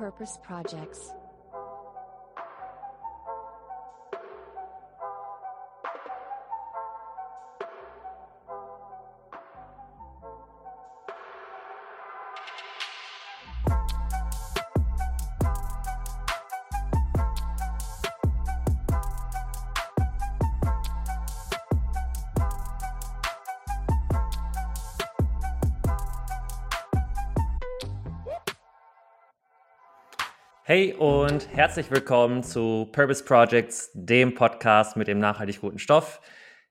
Purpose Projects. Hey und herzlich willkommen zu Purpose Projects, dem Podcast mit dem nachhaltig guten Stoff.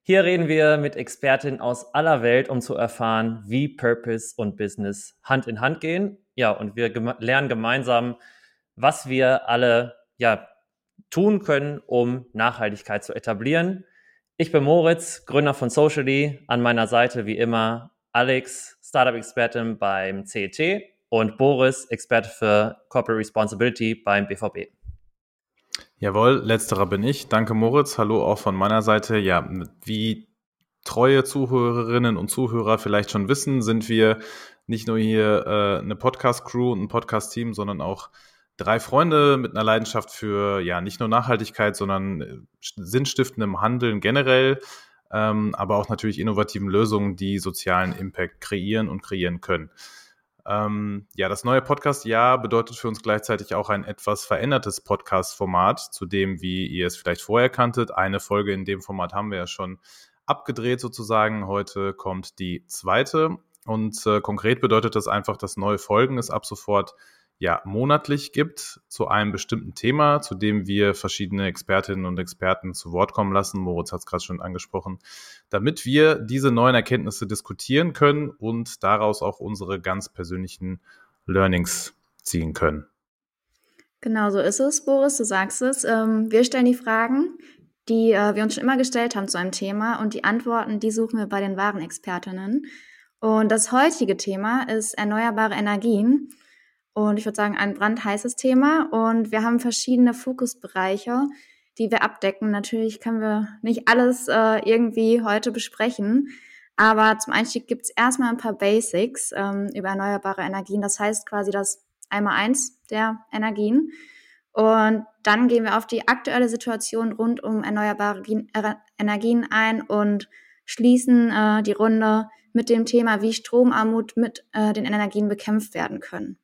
Hier reden wir mit Expertinnen aus aller Welt, um zu erfahren, wie Purpose und Business Hand in Hand gehen. Ja, und wir gem lernen gemeinsam, was wir alle ja, tun können, um Nachhaltigkeit zu etablieren. Ich bin Moritz, Gründer von Socially. An meiner Seite wie immer Alex, Startup-Expertin beim CET und Boris, Experte für Corporate Responsibility beim BVB. Jawohl, letzterer bin ich. Danke, Moritz. Hallo auch von meiner Seite. Ja, wie treue Zuhörerinnen und Zuhörer vielleicht schon wissen, sind wir nicht nur hier äh, eine Podcast-Crew und ein Podcast-Team, sondern auch drei Freunde mit einer Leidenschaft für ja nicht nur Nachhaltigkeit, sondern äh, sinnstiftendem Handeln generell, ähm, aber auch natürlich innovativen Lösungen, die sozialen Impact kreieren und kreieren können. Ähm, ja, das neue Podcast-Jahr bedeutet für uns gleichzeitig auch ein etwas verändertes Podcast-Format, zu dem, wie ihr es vielleicht vorher kanntet, eine Folge in dem Format haben wir ja schon abgedreht sozusagen. Heute kommt die zweite und äh, konkret bedeutet das einfach, dass neue Folgen es ab sofort ja monatlich gibt zu einem bestimmten Thema, zu dem wir verschiedene Expertinnen und Experten zu Wort kommen lassen. Moritz hat es gerade schon angesprochen, damit wir diese neuen Erkenntnisse diskutieren können und daraus auch unsere ganz persönlichen Learnings ziehen können. Genau so ist es, Boris, du sagst es. Ähm, wir stellen die Fragen, die äh, wir uns schon immer gestellt haben zu einem Thema und die Antworten, die suchen wir bei den wahren Expertinnen. Und das heutige Thema ist erneuerbare Energien. Und ich würde sagen, ein brandheißes Thema. Und wir haben verschiedene Fokusbereiche, die wir abdecken. Natürlich können wir nicht alles äh, irgendwie heute besprechen. Aber zum Einstieg gibt es erstmal ein paar Basics ähm, über erneuerbare Energien. Das heißt quasi das Einmal-Eins der Energien. Und dann gehen wir auf die aktuelle Situation rund um erneuerbare Energien ein und schließen äh, die Runde mit dem Thema, wie Stromarmut mit äh, den Energien bekämpft werden können.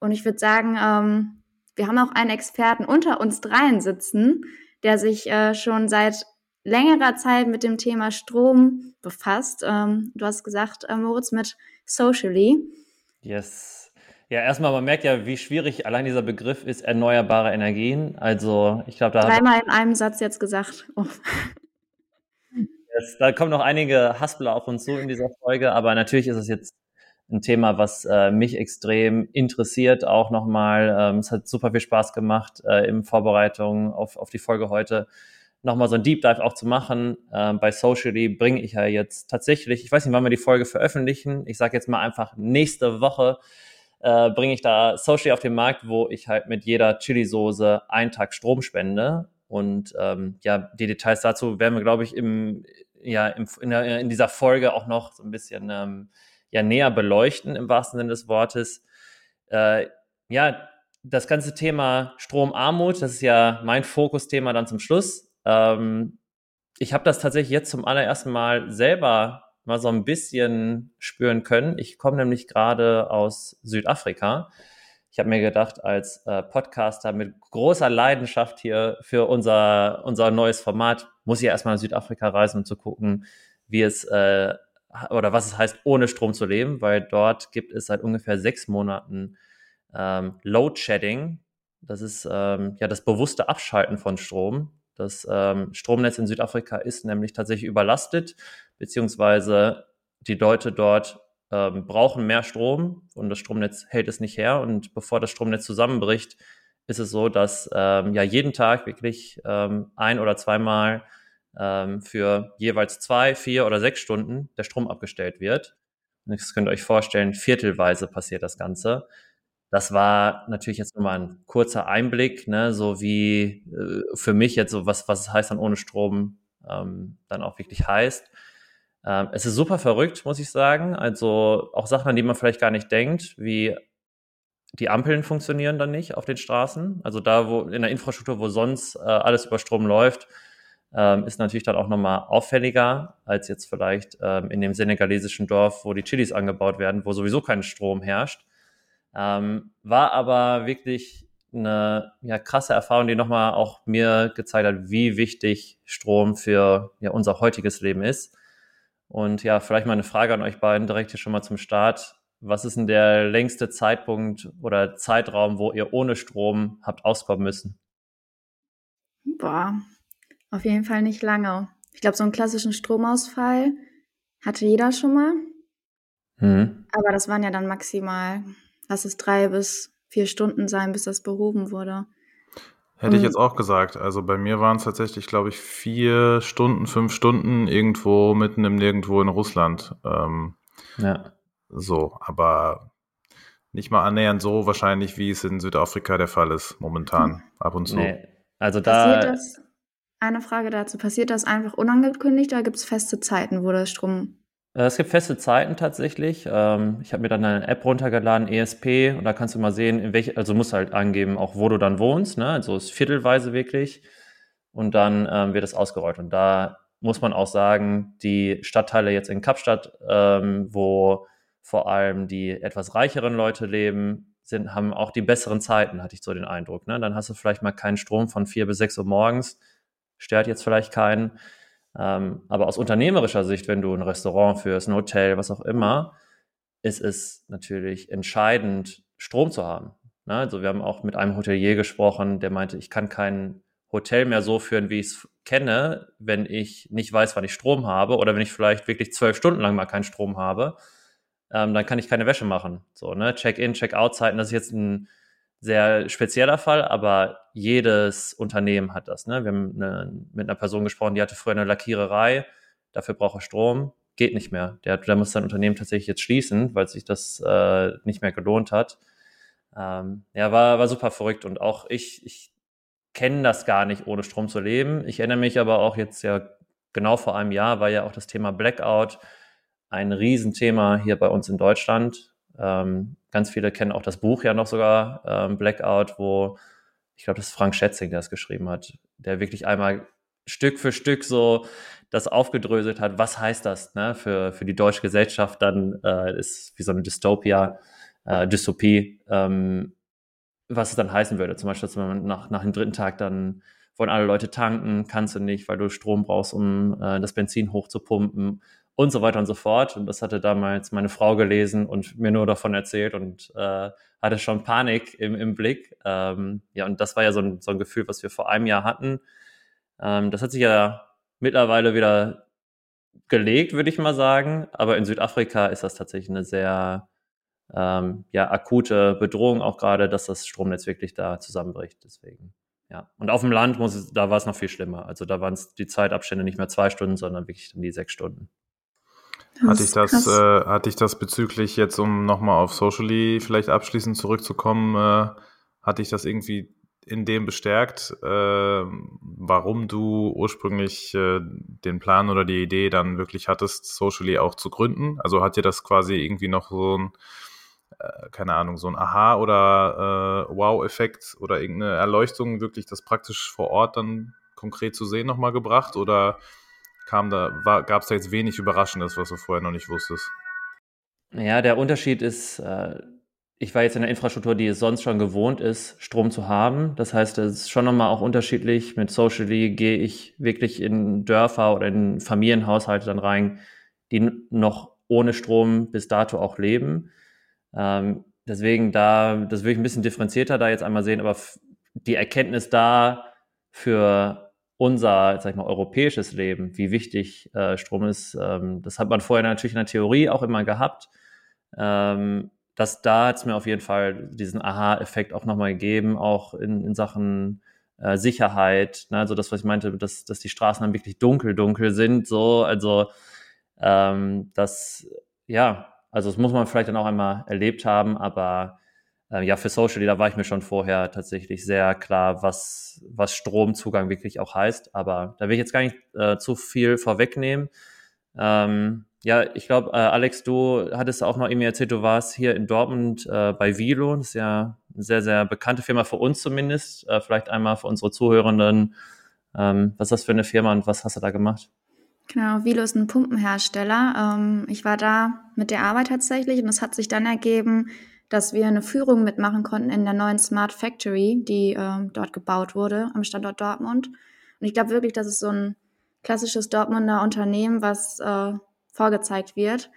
Und ich würde sagen, ähm, wir haben auch einen Experten unter uns dreien sitzen, der sich äh, schon seit längerer Zeit mit dem Thema Strom befasst. Ähm, du hast gesagt, äh, Moritz, mit Socially. Yes. Ja, erstmal, man merkt ja, wie schwierig allein dieser Begriff ist, erneuerbare Energien. Also, ich glaube, da. Dreimal in einem Satz jetzt gesagt. Oh. Yes, da kommen noch einige Haspler auf uns zu in dieser Folge, aber natürlich ist es jetzt ein Thema, was äh, mich extrem interessiert, auch nochmal. Ähm, es hat super viel Spaß gemacht, äh, in Vorbereitung auf, auf die Folge heute nochmal so ein Deep Dive auch zu machen. Ähm, bei Socially bringe ich ja jetzt tatsächlich, ich weiß nicht, wann wir die Folge veröffentlichen. Ich sage jetzt mal einfach nächste Woche äh, bringe ich da Socially auf den Markt, wo ich halt mit jeder Chili-Soße einen Tag Strom spende. Und ähm, ja, die Details dazu werden wir, glaube ich, im, ja, im, in, der, in dieser Folge auch noch so ein bisschen ähm, ja näher beleuchten im wahrsten Sinne des Wortes. Äh, ja, das ganze Thema Stromarmut, das ist ja mein Fokusthema dann zum Schluss. Ähm, ich habe das tatsächlich jetzt zum allerersten Mal selber mal so ein bisschen spüren können. Ich komme nämlich gerade aus Südafrika. Ich habe mir gedacht, als äh, Podcaster mit großer Leidenschaft hier für unser, unser neues Format muss ich erstmal nach Südafrika reisen, um zu gucken, wie es äh, oder was es heißt, ohne Strom zu leben, weil dort gibt es seit ungefähr sechs Monaten ähm, Load Shedding. Das ist ähm, ja das bewusste Abschalten von Strom. Das ähm, Stromnetz in Südafrika ist nämlich tatsächlich überlastet, beziehungsweise die Leute dort ähm, brauchen mehr Strom und das Stromnetz hält es nicht her. Und bevor das Stromnetz zusammenbricht, ist es so, dass ähm, ja jeden Tag wirklich ähm, ein oder zweimal ähm, für jeweils zwei, vier oder sechs Stunden der Strom abgestellt wird. Und das könnt ihr euch vorstellen, viertelweise passiert das Ganze. Das war natürlich jetzt nur mal ein kurzer Einblick, ne, so wie äh, für mich jetzt so was, was es heißt dann ohne Strom ähm, dann auch wirklich heißt. Ähm, es ist super verrückt, muss ich sagen. Also auch Sachen, an die man vielleicht gar nicht denkt, wie die Ampeln funktionieren dann nicht auf den Straßen. Also da, wo in der Infrastruktur, wo sonst äh, alles über Strom läuft, ähm, ist natürlich dann auch nochmal auffälliger als jetzt vielleicht ähm, in dem senegalesischen Dorf, wo die Chilis angebaut werden, wo sowieso kein Strom herrscht. Ähm, war aber wirklich eine ja, krasse Erfahrung, die nochmal auch mir gezeigt hat, wie wichtig Strom für ja, unser heutiges Leben ist. Und ja, vielleicht mal eine Frage an euch beiden direkt hier schon mal zum Start. Was ist denn der längste Zeitpunkt oder Zeitraum, wo ihr ohne Strom habt auskommen müssen? Boah, auf jeden Fall nicht lange. Ich glaube, so einen klassischen Stromausfall hatte jeder schon mal. Mhm. Aber das waren ja dann maximal, lass es drei bis vier Stunden sein, bis das behoben wurde. Hätte ich jetzt auch gesagt. Also bei mir waren es tatsächlich, glaube ich, vier Stunden, fünf Stunden irgendwo mitten im Nirgendwo in Russland. Ähm, ja. So, aber nicht mal annähernd so wahrscheinlich, wie es in Südafrika der Fall ist, momentan, hm. ab und zu. Nee. Also da. Passiert das, eine Frage dazu, passiert das einfach unangekündigt oder gibt es feste Zeiten, wo der Strom. Äh, es gibt feste Zeiten tatsächlich. Ähm, ich habe mir dann eine App runtergeladen, ESP, und da kannst du mal sehen, in welche, also musst halt angeben, auch wo du dann wohnst, ne? Also ist viertelweise wirklich. Und dann ähm, wird es ausgerollt. Und da muss man auch sagen, die Stadtteile jetzt in Kapstadt, ähm, wo vor allem die etwas reicheren Leute leben, sind, haben auch die besseren Zeiten, hatte ich so den Eindruck. Ne? Dann hast du vielleicht mal keinen Strom von vier bis sechs Uhr morgens, stört jetzt vielleicht keinen. Ähm, aber aus unternehmerischer Sicht, wenn du ein Restaurant führst, ein Hotel, was auch immer, ist es natürlich entscheidend, Strom zu haben. Ne? Also wir haben auch mit einem Hotelier gesprochen, der meinte, ich kann kein Hotel mehr so führen, wie ich es kenne, wenn ich nicht weiß, wann ich Strom habe oder wenn ich vielleicht wirklich zwölf Stunden lang mal keinen Strom habe ähm, dann kann ich keine Wäsche machen. So, ne? Check-in, Check-out-Zeiten, das ist jetzt ein sehr spezieller Fall, aber jedes Unternehmen hat das. Ne? Wir haben eine, mit einer Person gesprochen, die hatte früher eine Lackiererei, dafür braucht er Strom, geht nicht mehr. Der, der muss sein Unternehmen tatsächlich jetzt schließen, weil sich das äh, nicht mehr gelohnt hat. Ähm, ja, war, war super verrückt und auch ich, ich kenne das gar nicht, ohne Strom zu leben. Ich erinnere mich aber auch jetzt ja genau vor einem Jahr war ja auch das Thema Blackout ein Riesenthema hier bei uns in Deutschland. Ähm, ganz viele kennen auch das Buch ja noch sogar, ähm, Blackout, wo ich glaube, das ist Frank Schätzing, der es geschrieben hat, der wirklich einmal Stück für Stück so das aufgedröselt hat, was heißt das ne, für, für die deutsche Gesellschaft dann, äh, ist wie so eine Dystopia, äh, Dystopie, ähm, was es dann heißen würde. Zum Beispiel, dass man nach, nach dem dritten Tag dann wollen alle Leute tanken, kannst du nicht, weil du Strom brauchst, um äh, das Benzin hochzupumpen und so weiter und so fort. Und das hatte damals meine Frau gelesen und mir nur davon erzählt und äh, hatte schon Panik im, im Blick. Ähm, ja, und das war ja so ein, so ein Gefühl, was wir vor einem Jahr hatten. Ähm, das hat sich ja mittlerweile wieder gelegt, würde ich mal sagen. Aber in Südafrika ist das tatsächlich eine sehr ähm, ja, akute Bedrohung, auch gerade, dass das Stromnetz wirklich da zusammenbricht. Deswegen. Ja, und auf dem Land muss es, da war es noch viel schlimmer. Also da waren es die Zeitabstände nicht mehr zwei Stunden, sondern wirklich dann die sechs Stunden. Hatte ich das, äh, hatte ich das bezüglich jetzt, um nochmal auf Socially vielleicht abschließend zurückzukommen, äh, hatte ich das irgendwie in dem bestärkt, äh, warum du ursprünglich äh, den Plan oder die Idee dann wirklich hattest, Socially auch zu gründen? Also hat dir das quasi irgendwie noch so ein, äh, keine Ahnung, so ein Aha- oder äh, Wow-Effekt oder irgendeine Erleuchtung, wirklich das praktisch vor Ort dann konkret zu sehen nochmal gebracht? Oder kam da, gab es da jetzt wenig Überraschendes, was du vorher noch nicht wusstest? Ja, der Unterschied ist, äh, ich war jetzt in der Infrastruktur, die es sonst schon gewohnt ist, Strom zu haben. Das heißt, es ist schon nochmal auch unterschiedlich. Mit Socially gehe ich wirklich in Dörfer oder in Familienhaushalte dann rein, die noch ohne Strom bis dato auch leben. Ähm, deswegen da, das würde ich ein bisschen differenzierter da jetzt einmal sehen, aber die Erkenntnis da für unser, sag ich mal, europäisches Leben, wie wichtig äh, Strom ist, ähm, das hat man vorher natürlich in der Theorie auch immer gehabt. Ähm, das, da hat es mir auf jeden Fall diesen Aha-Effekt auch nochmal gegeben, auch in, in Sachen äh, Sicherheit. Ne? Also das, was ich meinte, dass, dass die Straßen dann wirklich dunkel, dunkel sind, so, also ähm, das, ja, also das muss man vielleicht dann auch einmal erlebt haben, aber äh, ja, für Social, da war ich mir schon vorher tatsächlich sehr klar, was, was Stromzugang wirklich auch heißt. Aber da will ich jetzt gar nicht äh, zu viel vorwegnehmen. Ähm, ja, ich glaube, äh, Alex, du hattest auch noch irgendwie erzählt, du warst hier in Dortmund äh, bei Vilo. Das ist ja eine sehr, sehr bekannte Firma für uns zumindest. Äh, vielleicht einmal für unsere Zuhörenden. Ähm, was ist das für eine Firma und was hast du da gemacht? Genau, Vilo ist ein Pumpenhersteller. Ähm, ich war da mit der Arbeit tatsächlich und es hat sich dann ergeben, dass wir eine Führung mitmachen konnten in der neuen Smart Factory, die äh, dort gebaut wurde am Standort Dortmund. Und ich glaube wirklich, das ist so ein klassisches Dortmunder Unternehmen, was äh, vorgezeigt wird.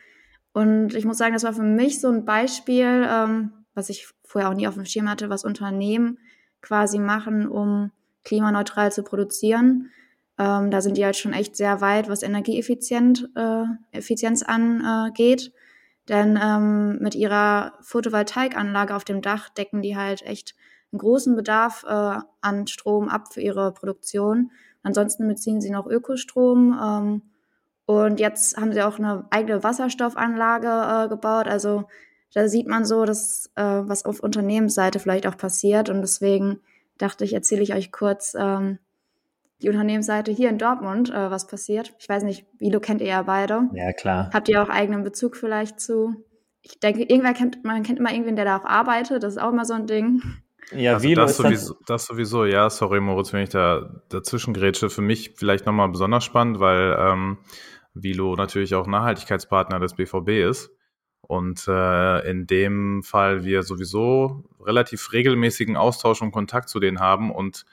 Und ich muss sagen, das war für mich so ein Beispiel, ähm, was ich vorher auch nie auf dem Schirm hatte, was Unternehmen quasi machen, um klimaneutral zu produzieren. Ähm, da sind die halt schon echt sehr weit, was Energieeffizienz äh, Effizienz angeht. Denn ähm, mit ihrer Photovoltaikanlage auf dem Dach decken die halt echt einen großen Bedarf äh, an Strom ab für ihre Produktion. Ansonsten beziehen sie noch Ökostrom. Ähm, und jetzt haben sie auch eine eigene Wasserstoffanlage äh, gebaut. Also da sieht man so, dass äh, was auf Unternehmensseite vielleicht auch passiert. Und deswegen dachte ich, erzähle ich euch kurz ähm, die Unternehmensseite hier in Dortmund, äh, was passiert. Ich weiß nicht, Vilo kennt ihr ja beide. Ja, klar. Habt ihr auch eigenen Bezug vielleicht zu? Ich denke, irgendwer kennt, man kennt immer irgendwen, der da auch arbeitet. Das ist auch immer so ein Ding. Ja, also Vilo das, sowieso, das sowieso, ja, sorry Moritz, wenn ich da dazwischen grätsche. Für mich vielleicht nochmal besonders spannend, weil ähm, Vilo natürlich auch Nachhaltigkeitspartner des BVB ist. Und äh, in dem Fall wir sowieso relativ regelmäßigen Austausch und Kontakt zu denen haben und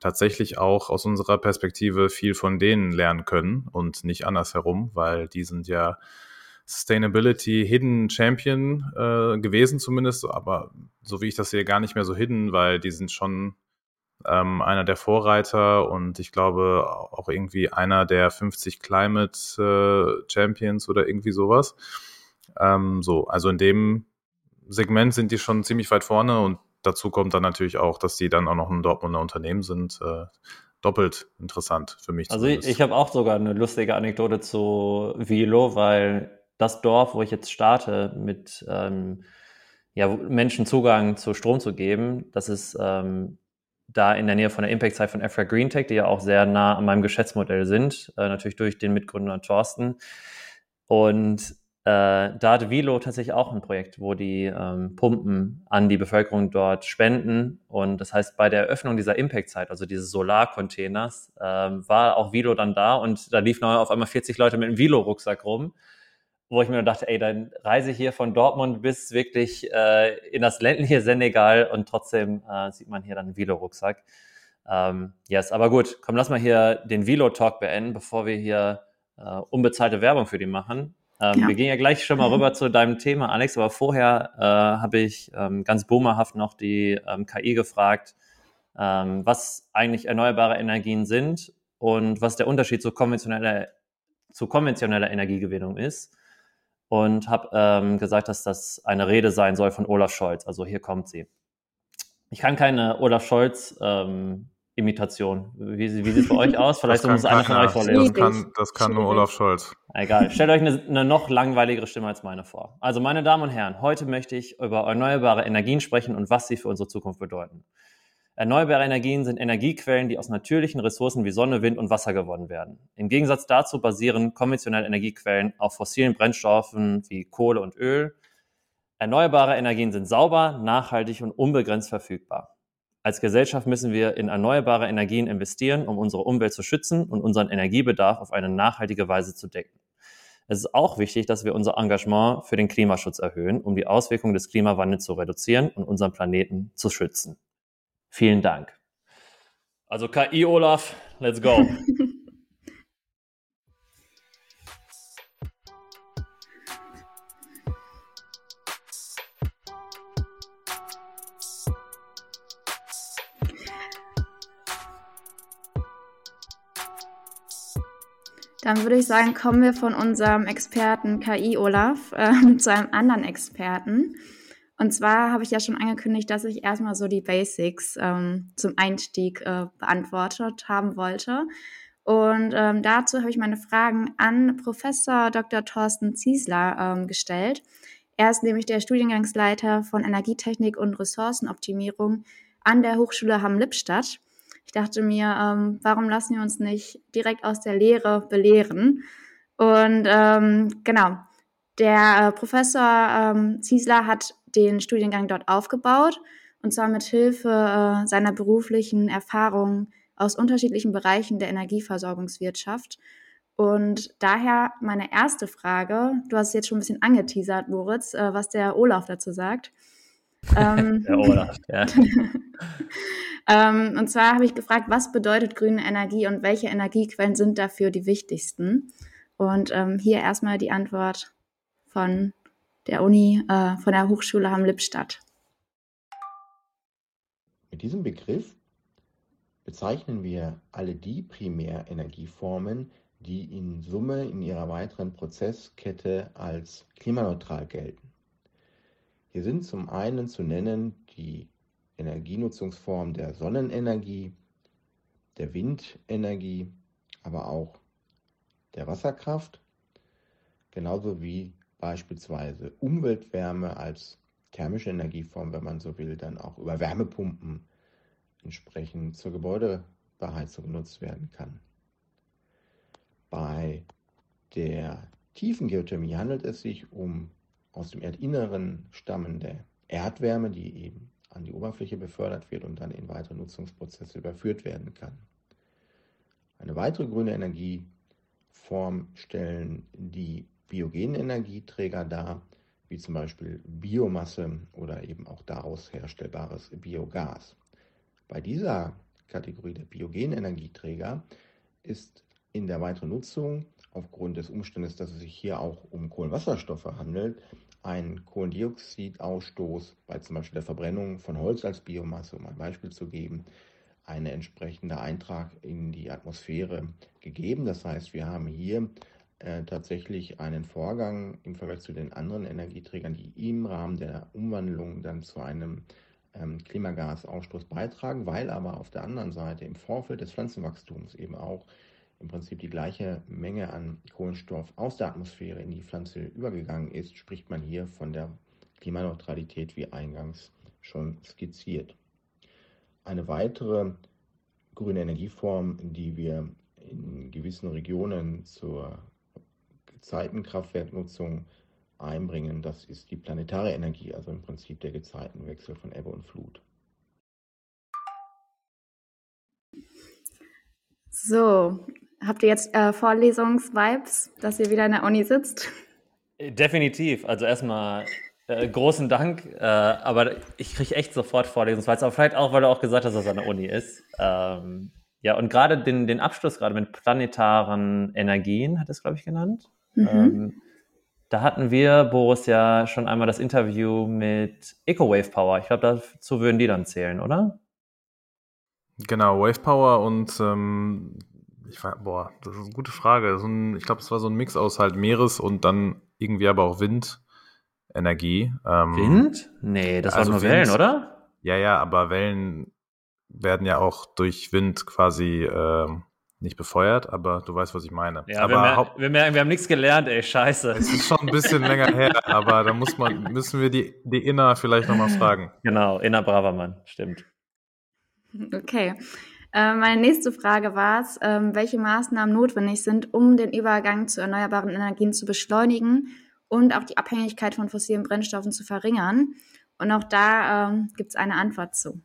tatsächlich auch aus unserer Perspektive viel von denen lernen können und nicht andersherum, weil die sind ja Sustainability Hidden Champion äh, gewesen zumindest, aber so wie ich das sehe, gar nicht mehr so hidden, weil die sind schon ähm, einer der Vorreiter und ich glaube auch irgendwie einer der 50 Climate äh, Champions oder irgendwie sowas. Ähm, so, also in dem Segment sind die schon ziemlich weit vorne und dazu kommt dann natürlich auch, dass die dann auch noch ein Dortmunder Unternehmen sind. Äh, doppelt interessant für mich. Also zumindest. ich, ich habe auch sogar eine lustige Anekdote zu Vilo, weil das Dorf, wo ich jetzt starte, mit ähm, ja, Menschen Zugang zu Strom zu geben, das ist ähm, da in der Nähe von der Impact-Site von Africa Green Tech, die ja auch sehr nah an meinem Geschäftsmodell sind, äh, natürlich durch den Mitgründer Thorsten. Und äh, da hat Vilo tatsächlich auch ein Projekt, wo die ähm, Pumpen an die Bevölkerung dort spenden. Und das heißt, bei der Eröffnung dieser Impact-Zeit, also dieses Solarcontainers, äh, war auch Vilo dann da und da liefen auf einmal 40 Leute mit einem Vilo-Rucksack rum, wo ich mir dachte, ey, dann reise ich hier von Dortmund bis wirklich äh, in das ländliche Senegal und trotzdem äh, sieht man hier dann einen Vilo-Rucksack. Ähm, yes, aber gut, komm, lass mal hier den Vilo-Talk beenden, bevor wir hier äh, unbezahlte Werbung für die machen. Ähm, ja. Wir gehen ja gleich schon mal rüber zu deinem Thema, Alex, aber vorher äh, habe ich ähm, ganz boomerhaft noch die ähm, KI gefragt, ähm, was eigentlich erneuerbare Energien sind und was der Unterschied zu konventioneller, zu konventioneller Energiegewinnung ist. Und habe ähm, gesagt, dass das eine Rede sein soll von Olaf Scholz. Also hier kommt sie. Ich kann keine Olaf Scholz ähm, Imitation. Wie, wie sieht es bei euch aus? Vielleicht muss einer von euch vorlesen. Das kann, das kann nur Olaf Scholz. Egal. Stellt euch eine, eine, noch langweiligere Stimme als meine vor. Also, meine Damen und Herren, heute möchte ich über erneuerbare Energien sprechen und was sie für unsere Zukunft bedeuten. Erneuerbare Energien sind Energiequellen, die aus natürlichen Ressourcen wie Sonne, Wind und Wasser gewonnen werden. Im Gegensatz dazu basieren konventionelle Energiequellen auf fossilen Brennstoffen wie Kohle und Öl. Erneuerbare Energien sind sauber, nachhaltig und unbegrenzt verfügbar. Als Gesellschaft müssen wir in erneuerbare Energien investieren, um unsere Umwelt zu schützen und unseren Energiebedarf auf eine nachhaltige Weise zu decken. Es ist auch wichtig, dass wir unser Engagement für den Klimaschutz erhöhen, um die Auswirkungen des Klimawandels zu reduzieren und unseren Planeten zu schützen. Vielen Dank. Also KI Olaf, let's go. Dann würde ich sagen, kommen wir von unserem Experten KI Olaf äh, zu einem anderen Experten. Und zwar habe ich ja schon angekündigt, dass ich erstmal so die Basics ähm, zum Einstieg äh, beantwortet haben wollte. Und ähm, dazu habe ich meine Fragen an Professor Dr. Thorsten Ziesler ähm, gestellt. Er ist nämlich der Studiengangsleiter von Energietechnik und Ressourcenoptimierung an der Hochschule Hamm-Lippstadt ich dachte mir, ähm, warum lassen wir uns nicht direkt aus der Lehre belehren? Und ähm, genau, der äh, Professor ähm, Ziesler hat den Studiengang dort aufgebaut und zwar mit Hilfe äh, seiner beruflichen Erfahrungen aus unterschiedlichen Bereichen der Energieversorgungswirtschaft. Und daher meine erste Frage, du hast jetzt schon ein bisschen angeteasert, Moritz, äh, was der Olaf dazu sagt. Ähm, Olaf, ja. ähm, und zwar habe ich gefragt, was bedeutet grüne Energie und welche Energiequellen sind dafür die wichtigsten? Und ähm, hier erstmal die Antwort von der Uni, äh, von der Hochschule Hamm-Lippstadt. Mit diesem Begriff bezeichnen wir alle die Primärenergieformen, die in Summe in ihrer weiteren Prozesskette als klimaneutral gelten. Hier sind zum einen zu nennen die Energienutzungsform der Sonnenenergie, der Windenergie, aber auch der Wasserkraft, genauso wie beispielsweise Umweltwärme als thermische Energieform, wenn man so will, dann auch über Wärmepumpen entsprechend zur Gebäudebeheizung genutzt werden kann. Bei der tiefen Geothermie handelt es sich um aus dem Erdinneren stammende Erdwärme, die eben an die Oberfläche befördert wird und dann in weitere Nutzungsprozesse überführt werden kann. Eine weitere grüne Energieform stellen die biogenen Energieträger dar, wie zum Beispiel Biomasse oder eben auch daraus herstellbares Biogas. Bei dieser Kategorie der biogenen Energieträger ist in der weiteren Nutzung aufgrund des Umstandes, dass es sich hier auch um Kohlenwasserstoffe handelt, ein Kohlendioxidausstoß bei zum Beispiel der Verbrennung von Holz als Biomasse, um ein Beispiel zu geben, ein entsprechender Eintrag in die Atmosphäre gegeben. Das heißt, wir haben hier äh, tatsächlich einen Vorgang im Vergleich zu den anderen Energieträgern, die im Rahmen der Umwandlung dann zu einem ähm, Klimagasausstoß beitragen, weil aber auf der anderen Seite im Vorfeld des Pflanzenwachstums eben auch im Prinzip die gleiche Menge an Kohlenstoff aus der Atmosphäre in die Pflanze übergegangen ist, spricht man hier von der Klimaneutralität, wie eingangs schon skizziert. Eine weitere grüne Energieform, die wir in gewissen Regionen zur Gezeitenkraftwerknutzung einbringen. Das ist die planetare Energie, also im Prinzip der Gezeitenwechsel von Ebbe und Flut. So, habt ihr jetzt äh, Vorlesungsvibes, dass ihr wieder in der Uni sitzt? Definitiv. Also erstmal äh, großen Dank, äh, aber ich kriege echt sofort Vorlesungsvibes, aber vielleicht auch, weil du auch gesagt hast, dass es an der Uni ist. Ähm, ja, und gerade den, den Abschluss gerade mit planetaren Energien, hat es, glaube ich, genannt. Mhm. Ähm, da hatten wir, Boris, ja schon einmal das Interview mit EcoWave Power. Ich glaube, dazu würden die dann zählen, oder? Genau, Wave Power und ähm, ich war, boah, das ist eine gute Frage. So ein, ich glaube, es war so ein Mix aus halt Meeres und dann irgendwie aber auch Windenergie. Ähm, Wind? Nee, das also waren nur Wind, Wellen, oder? Ja, ja, aber Wellen werden ja auch durch Wind quasi ähm, nicht befeuert, aber du weißt, was ich meine. Ja, aber wir, mer wir merken, wir haben nichts gelernt, ey, scheiße. Es ist schon ein bisschen länger her, aber da muss man, müssen wir die, die Inna vielleicht nochmal fragen. Genau, Inna Bravermann, stimmt. Okay. Äh, meine nächste Frage war es, äh, welche Maßnahmen notwendig sind, um den Übergang zu erneuerbaren Energien zu beschleunigen und auch die Abhängigkeit von fossilen Brennstoffen zu verringern. Und auch da äh, gibt es eine Antwort zu.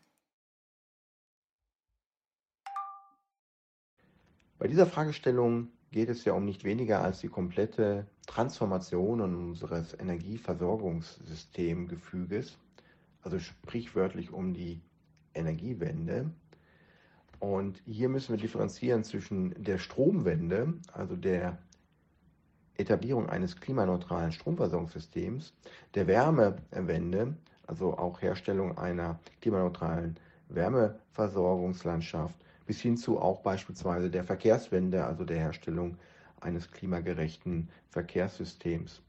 Bei dieser Fragestellung geht es ja um nicht weniger als die komplette Transformation unseres Energieversorgungssystemgefüges, also sprichwörtlich um die Energiewende. Und hier müssen wir differenzieren zwischen der Stromwende, also der Etablierung eines klimaneutralen Stromversorgungssystems, der Wärmewende, also auch Herstellung einer klimaneutralen Wärmeversorgungslandschaft bis hin zu auch beispielsweise der Verkehrswende, also der Herstellung eines klimagerechten Verkehrssystems.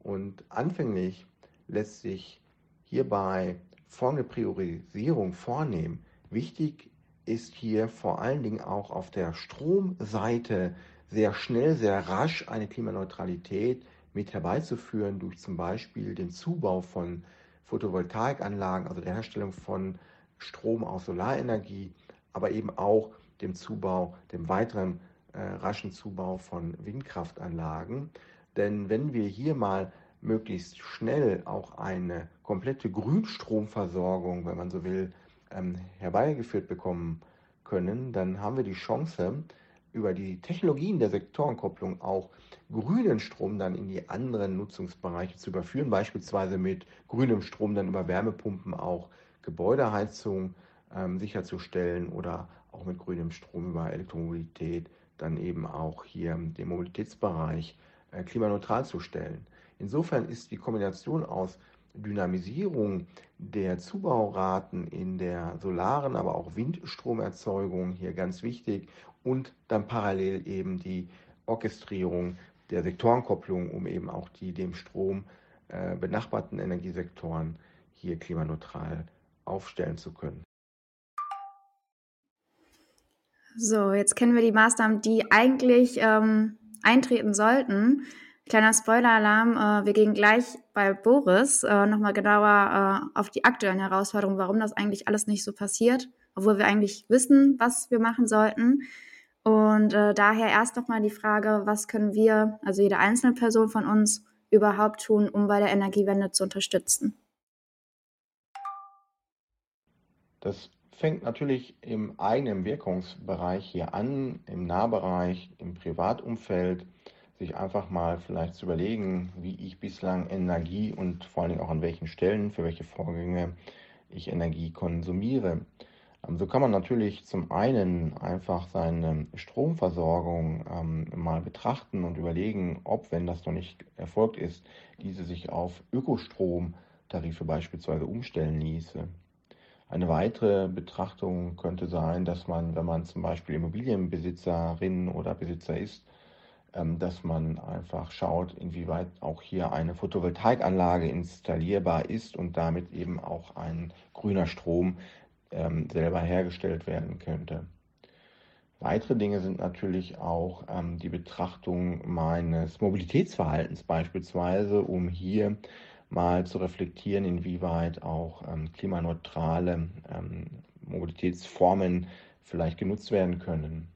Und anfänglich lässt sich hierbei folgende Priorisierung vornehmen. Wichtig ist hier vor allen Dingen auch auf der Stromseite sehr schnell, sehr rasch eine Klimaneutralität mit herbeizuführen durch zum Beispiel den Zubau von Photovoltaikanlagen, also der Herstellung von Strom aus Solarenergie aber eben auch dem Zubau, dem weiteren äh, raschen Zubau von Windkraftanlagen. Denn wenn wir hier mal möglichst schnell auch eine komplette Grünstromversorgung, wenn man so will, ähm, herbeigeführt bekommen können, dann haben wir die Chance, über die Technologien der Sektorenkopplung auch grünen Strom dann in die anderen Nutzungsbereiche zu überführen, beispielsweise mit grünem Strom dann über Wärmepumpen auch Gebäudeheizung ähm, sicherzustellen oder auch mit grünem Strom über Elektromobilität dann eben auch hier den Mobilitätsbereich äh, klimaneutral zu stellen. Insofern ist die Kombination aus Dynamisierung der Zubauraten in der solaren, aber auch Windstromerzeugung hier ganz wichtig und dann parallel eben die Orchestrierung der Sektorenkopplung, um eben auch die dem Strom äh, benachbarten Energiesektoren hier klimaneutral aufstellen zu können. So, jetzt kennen wir die Maßnahmen, die eigentlich ähm, eintreten sollten. Kleiner Spoiler-Alarm, äh, wir gehen gleich bei Boris äh, nochmal genauer äh, auf die aktuellen Herausforderungen, warum das eigentlich alles nicht so passiert, obwohl wir eigentlich wissen, was wir machen sollten. Und äh, daher erst nochmal die Frage, was können wir, also jede einzelne Person von uns, überhaupt tun, um bei der Energiewende zu unterstützen? Das fängt natürlich im eigenen Wirkungsbereich hier an, im Nahbereich, im Privatumfeld, sich einfach mal vielleicht zu überlegen, wie ich bislang Energie und vor allen Dingen auch an welchen Stellen, für welche Vorgänge ich Energie konsumiere. Ähm, so kann man natürlich zum einen einfach seine Stromversorgung ähm, mal betrachten und überlegen, ob, wenn das noch nicht erfolgt ist, diese sich auf Ökostromtarife beispielsweise umstellen ließe. Eine weitere Betrachtung könnte sein, dass man, wenn man zum Beispiel Immobilienbesitzerin oder Besitzer ist, dass man einfach schaut, inwieweit auch hier eine Photovoltaikanlage installierbar ist und damit eben auch ein grüner Strom ähm, selber hergestellt werden könnte. Weitere Dinge sind natürlich auch ähm, die Betrachtung meines Mobilitätsverhaltens beispielsweise, um hier mal zu reflektieren, inwieweit auch ähm, klimaneutrale ähm, Mobilitätsformen vielleicht genutzt werden können.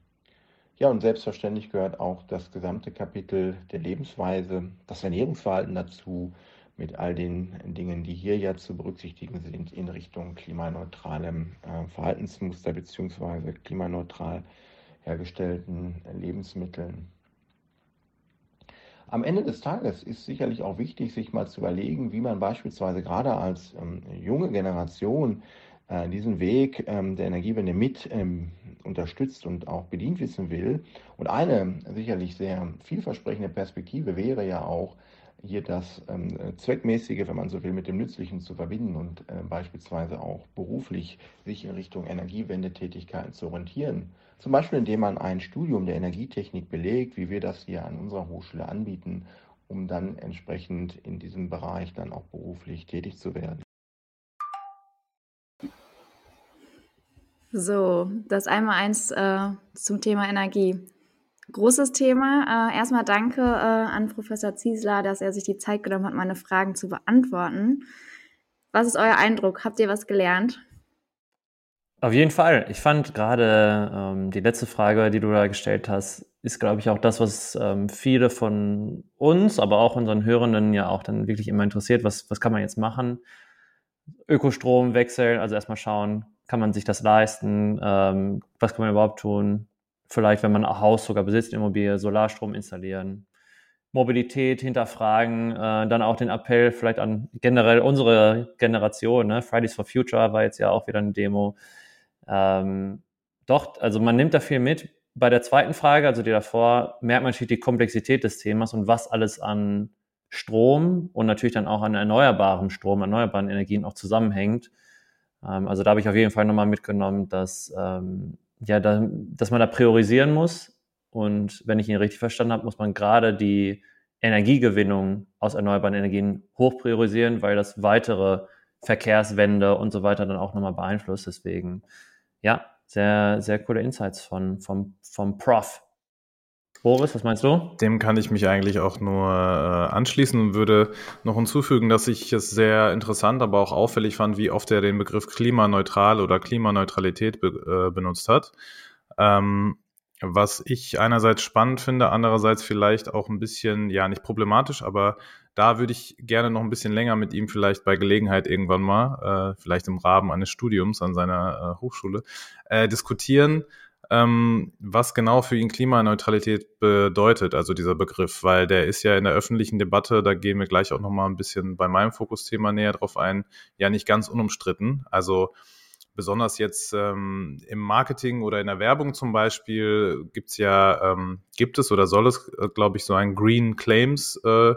Ja, und selbstverständlich gehört auch das gesamte Kapitel der Lebensweise, das Ernährungsverhalten dazu, mit all den Dingen, die hier ja zu berücksichtigen sind in Richtung klimaneutralem äh, Verhaltensmuster bzw. klimaneutral hergestellten Lebensmitteln. Am Ende des Tages ist sicherlich auch wichtig, sich mal zu überlegen, wie man beispielsweise gerade als ähm, junge Generation äh, diesen Weg ähm, der Energiewende mit ähm, unterstützt und auch bedient wissen will. Und eine sicherlich sehr vielversprechende Perspektive wäre ja auch, hier das ähm, Zweckmäßige, wenn man so will, mit dem Nützlichen zu verbinden und äh, beispielsweise auch beruflich sich in Richtung Energiewendetätigkeiten zu orientieren. Zum Beispiel, indem man ein Studium der Energietechnik belegt, wie wir das hier an unserer Hochschule anbieten, um dann entsprechend in diesem Bereich dann auch beruflich tätig zu werden. So, das einmal eins äh, zum Thema Energie. Großes Thema. Äh, erstmal danke äh, an Professor Ziesler, dass er sich die Zeit genommen hat, meine Fragen zu beantworten. Was ist euer Eindruck? Habt ihr was gelernt? Auf jeden Fall. Ich fand gerade ähm, die letzte Frage, die du da gestellt hast, ist, glaube ich, auch das, was ähm, viele von uns, aber auch unseren Hörenden ja auch dann wirklich immer interessiert. Was, was kann man jetzt machen? Ökostrom wechseln, also erstmal schauen, kann man sich das leisten? Ähm, was kann man überhaupt tun? Vielleicht, wenn man ein Haus sogar besitzt, Immobilie, Solarstrom installieren. Mobilität hinterfragen, äh, dann auch den Appell vielleicht an generell unsere Generation, ne? Fridays for Future war jetzt ja auch wieder eine Demo. Ähm, doch, also man nimmt da viel mit. Bei der zweiten Frage, also die davor, merkt man natürlich die Komplexität des Themas und was alles an Strom und natürlich dann auch an erneuerbarem Strom, erneuerbaren Energien auch zusammenhängt. Ähm, also da habe ich auf jeden Fall nochmal mitgenommen, dass, ähm, ja, da, dass man da priorisieren muss. Und wenn ich ihn richtig verstanden habe, muss man gerade die Energiegewinnung aus erneuerbaren Energien hoch priorisieren, weil das weitere Verkehrswende und so weiter dann auch nochmal beeinflusst. Deswegen, ja, sehr, sehr coole Insights von, vom, vom Prof. Boris, was meinst du? Dem kann ich mich eigentlich auch nur äh, anschließen und würde noch hinzufügen, dass ich es sehr interessant, aber auch auffällig fand, wie oft er den Begriff klimaneutral oder Klimaneutralität be äh, benutzt hat. Ähm, was ich einerseits spannend finde, andererseits vielleicht auch ein bisschen, ja, nicht problematisch, aber da würde ich gerne noch ein bisschen länger mit ihm vielleicht bei Gelegenheit irgendwann mal, äh, vielleicht im Rahmen eines Studiums an seiner äh, Hochschule, äh, diskutieren, ähm, was genau für ihn Klimaneutralität bedeutet, also dieser Begriff, weil der ist ja in der öffentlichen Debatte, da gehen wir gleich auch noch mal ein bisschen bei meinem Fokusthema näher drauf ein, ja nicht ganz unumstritten. Also besonders jetzt ähm, im Marketing oder in der Werbung zum Beispiel gibt's ja, ähm, gibt es oder soll es, äh, glaube ich, so ein Green Claims äh,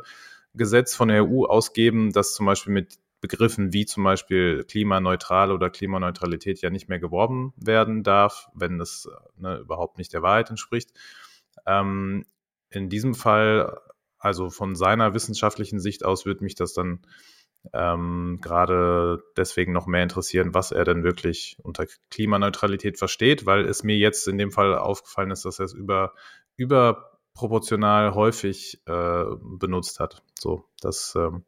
Gesetz von der EU ausgeben, das zum Beispiel mit Begriffen wie zum Beispiel klimaneutral oder Klimaneutralität ja nicht mehr geworben werden darf, wenn das ne, überhaupt nicht der Wahrheit entspricht. Ähm, in diesem Fall, also von seiner wissenschaftlichen Sicht aus, würde mich das dann ähm, gerade deswegen noch mehr interessieren, was er denn wirklich unter Klimaneutralität versteht, weil es mir jetzt in dem Fall aufgefallen ist, dass er es über, überproportional häufig äh, benutzt hat. So, das ähm,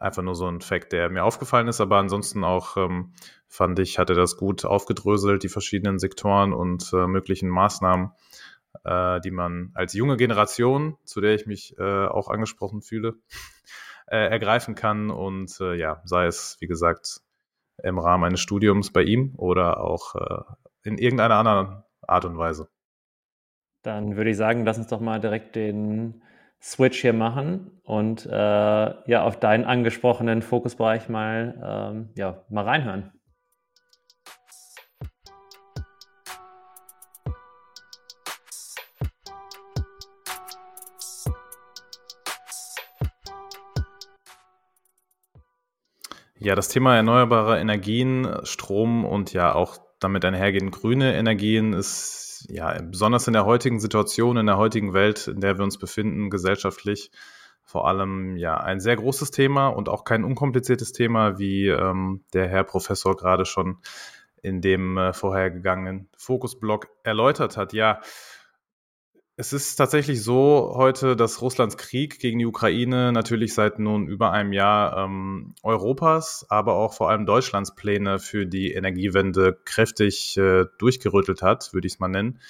einfach nur so ein Fakt, der mir aufgefallen ist, aber ansonsten auch ähm, fand ich, hat er das gut aufgedröselt, die verschiedenen Sektoren und äh, möglichen Maßnahmen, äh, die man als junge Generation, zu der ich mich äh, auch angesprochen fühle, äh, ergreifen kann. Und äh, ja, sei es, wie gesagt, im Rahmen eines Studiums bei ihm oder auch äh, in irgendeiner anderen Art und Weise. Dann würde ich sagen, lass uns doch mal direkt den Switch hier machen und äh, ja auf deinen angesprochenen Fokusbereich mal, ähm, ja, mal reinhören. Ja, das Thema erneuerbare Energien, Strom und ja auch damit einhergehend grüne Energien ist ja besonders in der heutigen Situation, in der heutigen Welt, in der wir uns befinden, gesellschaftlich vor allem ja ein sehr großes Thema und auch kein unkompliziertes Thema, wie ähm, der Herr Professor gerade schon in dem äh, vorhergegangenen Fokusblock erläutert hat. Ja, es ist tatsächlich so heute, dass Russlands Krieg gegen die Ukraine natürlich seit nun über einem Jahr ähm, Europas, aber auch vor allem Deutschlands Pläne für die Energiewende kräftig äh, durchgerüttelt hat, würde ich es mal nennen.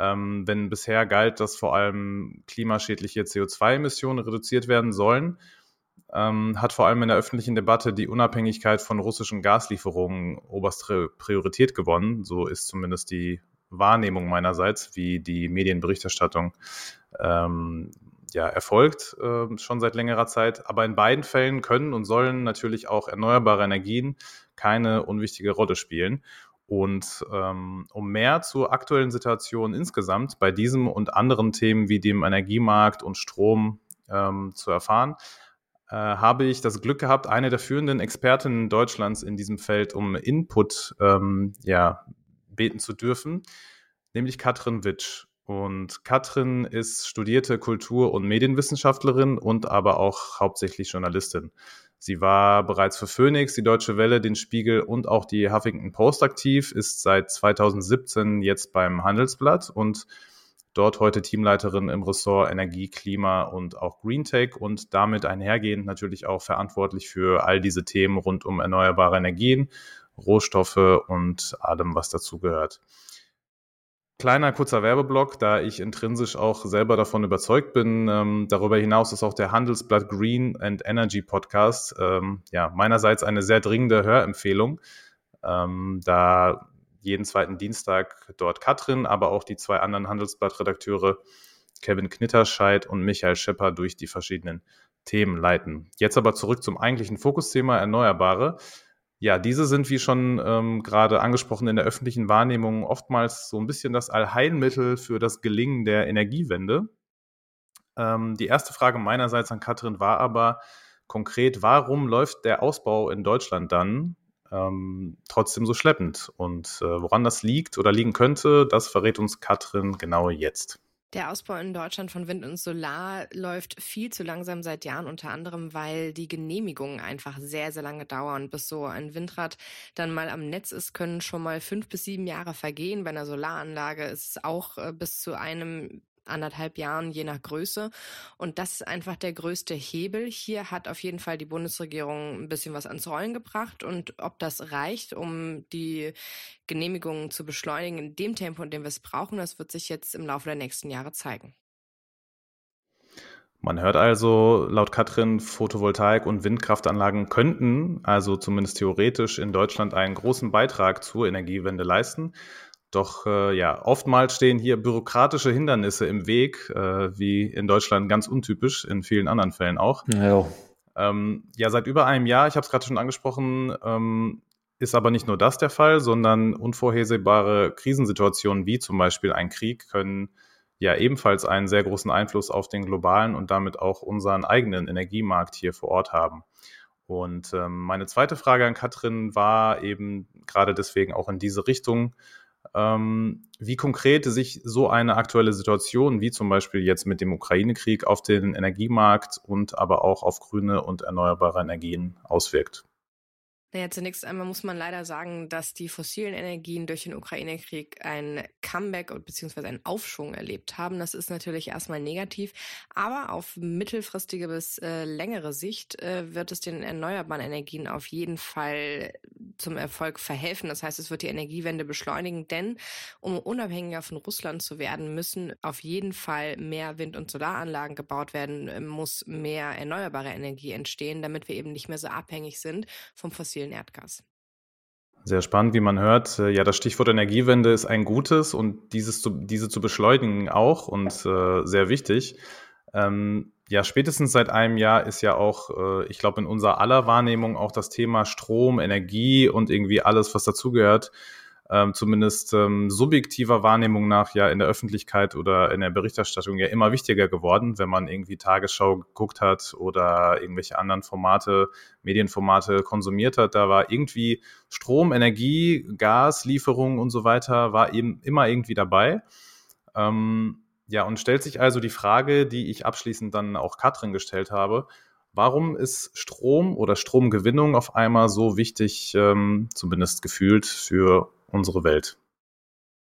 Ähm, wenn bisher galt, dass vor allem klimaschädliche CO2-Emissionen reduziert werden sollen, ähm, hat vor allem in der öffentlichen Debatte die Unabhängigkeit von russischen Gaslieferungen oberste Priorität gewonnen. So ist zumindest die Wahrnehmung meinerseits, wie die Medienberichterstattung ähm, ja, erfolgt, äh, schon seit längerer Zeit. Aber in beiden Fällen können und sollen natürlich auch erneuerbare Energien keine unwichtige Rolle spielen. Und ähm, um mehr zur aktuellen Situation insgesamt bei diesem und anderen Themen wie dem Energiemarkt und Strom ähm, zu erfahren, äh, habe ich das Glück gehabt, eine der führenden Expertinnen Deutschlands in diesem Feld um Input ähm, ja, beten zu dürfen, nämlich Katrin Witsch. Und Katrin ist studierte Kultur- und Medienwissenschaftlerin und aber auch hauptsächlich Journalistin. Sie war bereits für Phoenix, die Deutsche Welle, den Spiegel und auch die Huffington Post aktiv, ist seit 2017 jetzt beim Handelsblatt und dort heute Teamleiterin im Ressort Energie, Klima und auch Green Tech und damit einhergehend natürlich auch verantwortlich für all diese Themen rund um erneuerbare Energien Rohstoffe und allem, was dazugehört. Kleiner kurzer Werbeblock, da ich intrinsisch auch selber davon überzeugt bin. Ähm, darüber hinaus ist auch der Handelsblatt Green and Energy Podcast ähm, ja meinerseits eine sehr dringende Hörempfehlung, ähm, da jeden zweiten Dienstag dort Katrin, aber auch die zwei anderen Handelsblatt-Redakteure Kevin Knitterscheid und Michael Schepper durch die verschiedenen Themen leiten. Jetzt aber zurück zum eigentlichen Fokusthema Erneuerbare. Ja, diese sind, wie schon ähm, gerade angesprochen, in der öffentlichen Wahrnehmung oftmals so ein bisschen das Allheilmittel für das Gelingen der Energiewende. Ähm, die erste Frage meinerseits an Katrin war aber konkret, warum läuft der Ausbau in Deutschland dann ähm, trotzdem so schleppend? Und äh, woran das liegt oder liegen könnte, das verrät uns Katrin genau jetzt. Der Ausbau in Deutschland von Wind und Solar läuft viel zu langsam seit Jahren, unter anderem, weil die Genehmigungen einfach sehr, sehr lange dauern. Bis so ein Windrad dann mal am Netz ist, können schon mal fünf bis sieben Jahre vergehen. Bei einer Solaranlage ist es auch äh, bis zu einem anderthalb Jahren, je nach Größe. Und das ist einfach der größte Hebel. Hier hat auf jeden Fall die Bundesregierung ein bisschen was ans Rollen gebracht. Und ob das reicht, um die Genehmigungen zu beschleunigen in dem Tempo, in dem wir es brauchen, das wird sich jetzt im Laufe der nächsten Jahre zeigen. Man hört also, laut Katrin, Photovoltaik- und Windkraftanlagen könnten also zumindest theoretisch in Deutschland einen großen Beitrag zur Energiewende leisten. Doch äh, ja, oftmals stehen hier bürokratische Hindernisse im Weg, äh, wie in Deutschland ganz untypisch, in vielen anderen Fällen auch. Ja, ähm, ja seit über einem Jahr, ich habe es gerade schon angesprochen, ähm, ist aber nicht nur das der Fall, sondern unvorhersehbare Krisensituationen wie zum Beispiel ein Krieg können ja ebenfalls einen sehr großen Einfluss auf den globalen und damit auch unseren eigenen Energiemarkt hier vor Ort haben. Und ähm, meine zweite Frage an Katrin war eben gerade deswegen auch in diese Richtung, ähm, wie konkret sich so eine aktuelle Situation, wie zum Beispiel jetzt mit dem Ukraine-Krieg, auf den Energiemarkt und aber auch auf grüne und erneuerbare Energien auswirkt. Naja, zunächst einmal muss man leider sagen, dass die fossilen Energien durch den Ukraine-Krieg ein Comeback bzw. einen Aufschwung erlebt haben. Das ist natürlich erstmal negativ, aber auf mittelfristige bis äh, längere Sicht äh, wird es den erneuerbaren Energien auf jeden Fall zum Erfolg verhelfen. Das heißt, es wird die Energiewende beschleunigen, denn um unabhängiger von Russland zu werden, müssen auf jeden Fall mehr Wind- und Solaranlagen gebaut werden, muss mehr erneuerbare Energie entstehen, damit wir eben nicht mehr so abhängig sind vom fossilen fossilen Erdgas. Sehr spannend, wie man hört. Äh, ja, das Stichwort Energiewende ist ein gutes und dieses zu, diese zu beschleunigen auch und äh, sehr wichtig. Ähm, ja, spätestens seit einem Jahr ist ja auch, äh, ich glaube, in unserer aller Wahrnehmung auch das Thema Strom, Energie und irgendwie alles, was dazugehört, ähm, zumindest ähm, subjektiver Wahrnehmung nach ja in der Öffentlichkeit oder in der Berichterstattung ja immer wichtiger geworden, wenn man irgendwie Tagesschau geguckt hat oder irgendwelche anderen Formate, Medienformate konsumiert hat. Da war irgendwie Strom, Energie, Gas, Lieferung und so weiter, war eben immer irgendwie dabei. Ähm, ja, und stellt sich also die Frage, die ich abschließend dann auch Katrin gestellt habe, Warum ist Strom oder Stromgewinnung auf einmal so wichtig, ähm, zumindest gefühlt, für unsere Welt?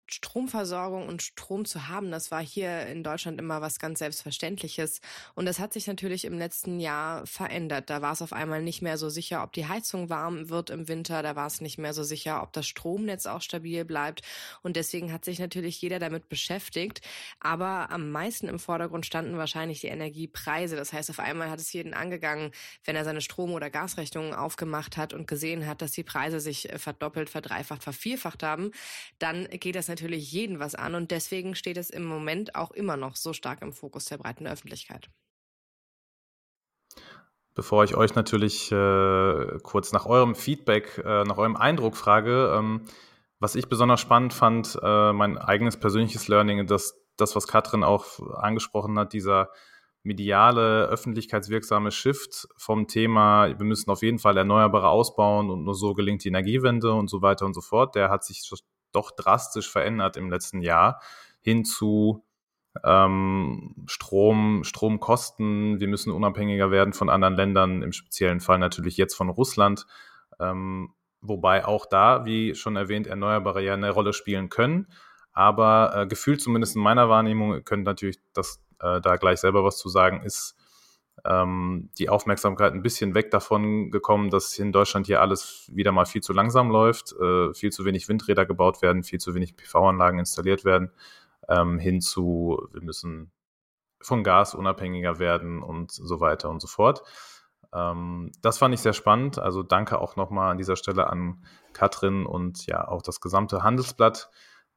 Stromversorgung und Strom zu haben, das war hier in Deutschland immer was ganz Selbstverständliches. Und das hat sich natürlich im letzten Jahr verändert. Da war es auf einmal nicht mehr so sicher, ob die Heizung warm wird im Winter. Da war es nicht mehr so sicher, ob das Stromnetz auch stabil bleibt. Und deswegen hat sich natürlich jeder damit beschäftigt. Aber am meisten im Vordergrund standen wahrscheinlich die Energiepreise. Das heißt, auf einmal hat es jeden angegangen, wenn er seine Strom- oder Gasrechnungen aufgemacht hat und gesehen hat, dass die Preise sich verdoppelt, verdreifacht, vervierfacht haben. Dann geht das natürlich jeden was an und deswegen steht es im Moment auch immer noch so stark im Fokus der breiten Öffentlichkeit. Bevor ich euch natürlich äh, kurz nach eurem Feedback, äh, nach eurem Eindruck frage, ähm, was ich besonders spannend fand, äh, mein eigenes persönliches Learning, dass das, was Katrin auch angesprochen hat, dieser mediale, öffentlichkeitswirksame Shift vom Thema, wir müssen auf jeden Fall Erneuerbare ausbauen und nur so gelingt die Energiewende und so weiter und so fort, der hat sich doch drastisch verändert im letzten Jahr hin zu ähm, Strom, Stromkosten. Wir müssen unabhängiger werden von anderen Ländern, im speziellen Fall natürlich jetzt von Russland. Ähm, wobei auch da, wie schon erwähnt, Erneuerbare ja eine Rolle spielen können. Aber äh, gefühlt zumindest in meiner Wahrnehmung, könnt natürlich das äh, da gleich selber was zu sagen, ist ähm, die Aufmerksamkeit ein bisschen weg davon gekommen, dass in Deutschland hier alles wieder mal viel zu langsam läuft, äh, viel zu wenig Windräder gebaut werden, viel zu wenig PV-Anlagen installiert werden, ähm, hin zu, wir müssen von Gas unabhängiger werden und so weiter und so fort. Ähm, das fand ich sehr spannend. Also danke auch nochmal an dieser Stelle an Katrin und ja auch das gesamte Handelsblatt.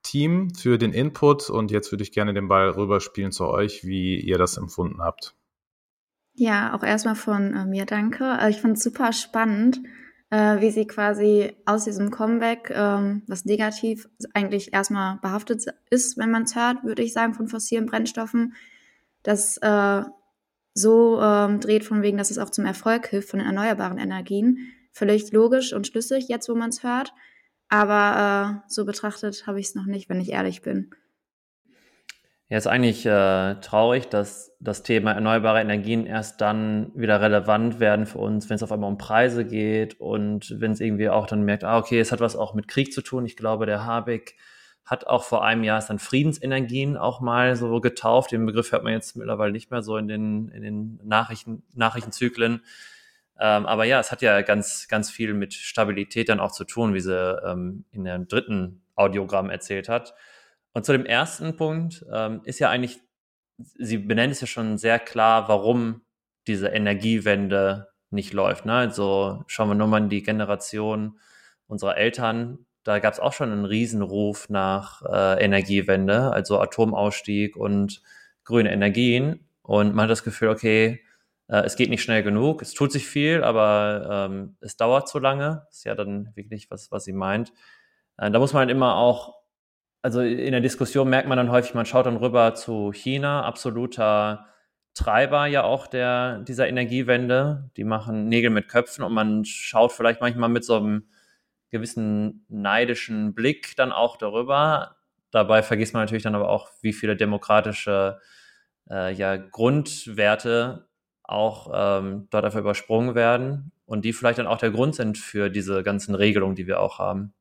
Team für den Input und jetzt würde ich gerne den Ball rüberspielen zu euch, wie ihr das empfunden habt. Ja, auch erstmal von äh, mir danke. Also ich fand es super spannend, äh, wie sie quasi aus diesem Comeback, ähm, was negativ eigentlich erstmal behaftet ist, wenn man es hört, würde ich sagen, von fossilen Brennstoffen, das äh, so ähm, dreht von wegen, dass es auch zum Erfolg hilft von den erneuerbaren Energien. Völlig logisch und schlüssig, jetzt wo man es hört. Aber äh, so betrachtet habe ich es noch nicht, wenn ich ehrlich bin. Ja, ist eigentlich äh, traurig, dass das Thema erneuerbare Energien erst dann wieder relevant werden für uns, wenn es auf einmal um Preise geht und wenn es irgendwie auch dann merkt, ah, okay, es hat was auch mit Krieg zu tun. Ich glaube, der Habeck hat auch vor einem Jahr es dann Friedensenergien auch mal so getauft. Den Begriff hört man jetzt mittlerweile nicht mehr so in den, in den Nachrichten, Nachrichtenzyklen. Ähm, aber ja, es hat ja ganz, ganz viel mit Stabilität dann auch zu tun, wie sie ähm, in dem dritten Audiogramm erzählt hat. Und zu dem ersten Punkt ähm, ist ja eigentlich, sie benennt es ja schon sehr klar, warum diese Energiewende nicht läuft. Ne? Also schauen wir nur mal in die Generation unserer Eltern. Da gab es auch schon einen Riesenruf nach äh, Energiewende, also Atomausstieg und grüne Energien. Und man hat das Gefühl, okay, äh, es geht nicht schnell genug, es tut sich viel, aber ähm, es dauert zu lange. Ist ja dann wirklich was, was sie meint. Äh, da muss man immer auch, also in der Diskussion merkt man dann häufig, man schaut dann rüber zu China, absoluter Treiber ja auch der, dieser Energiewende. Die machen Nägel mit Köpfen und man schaut vielleicht manchmal mit so einem gewissen neidischen Blick dann auch darüber. Dabei vergisst man natürlich dann aber auch, wie viele demokratische äh, ja, Grundwerte auch ähm, dort einfach übersprungen werden und die vielleicht dann auch der Grund sind für diese ganzen Regelungen, die wir auch haben.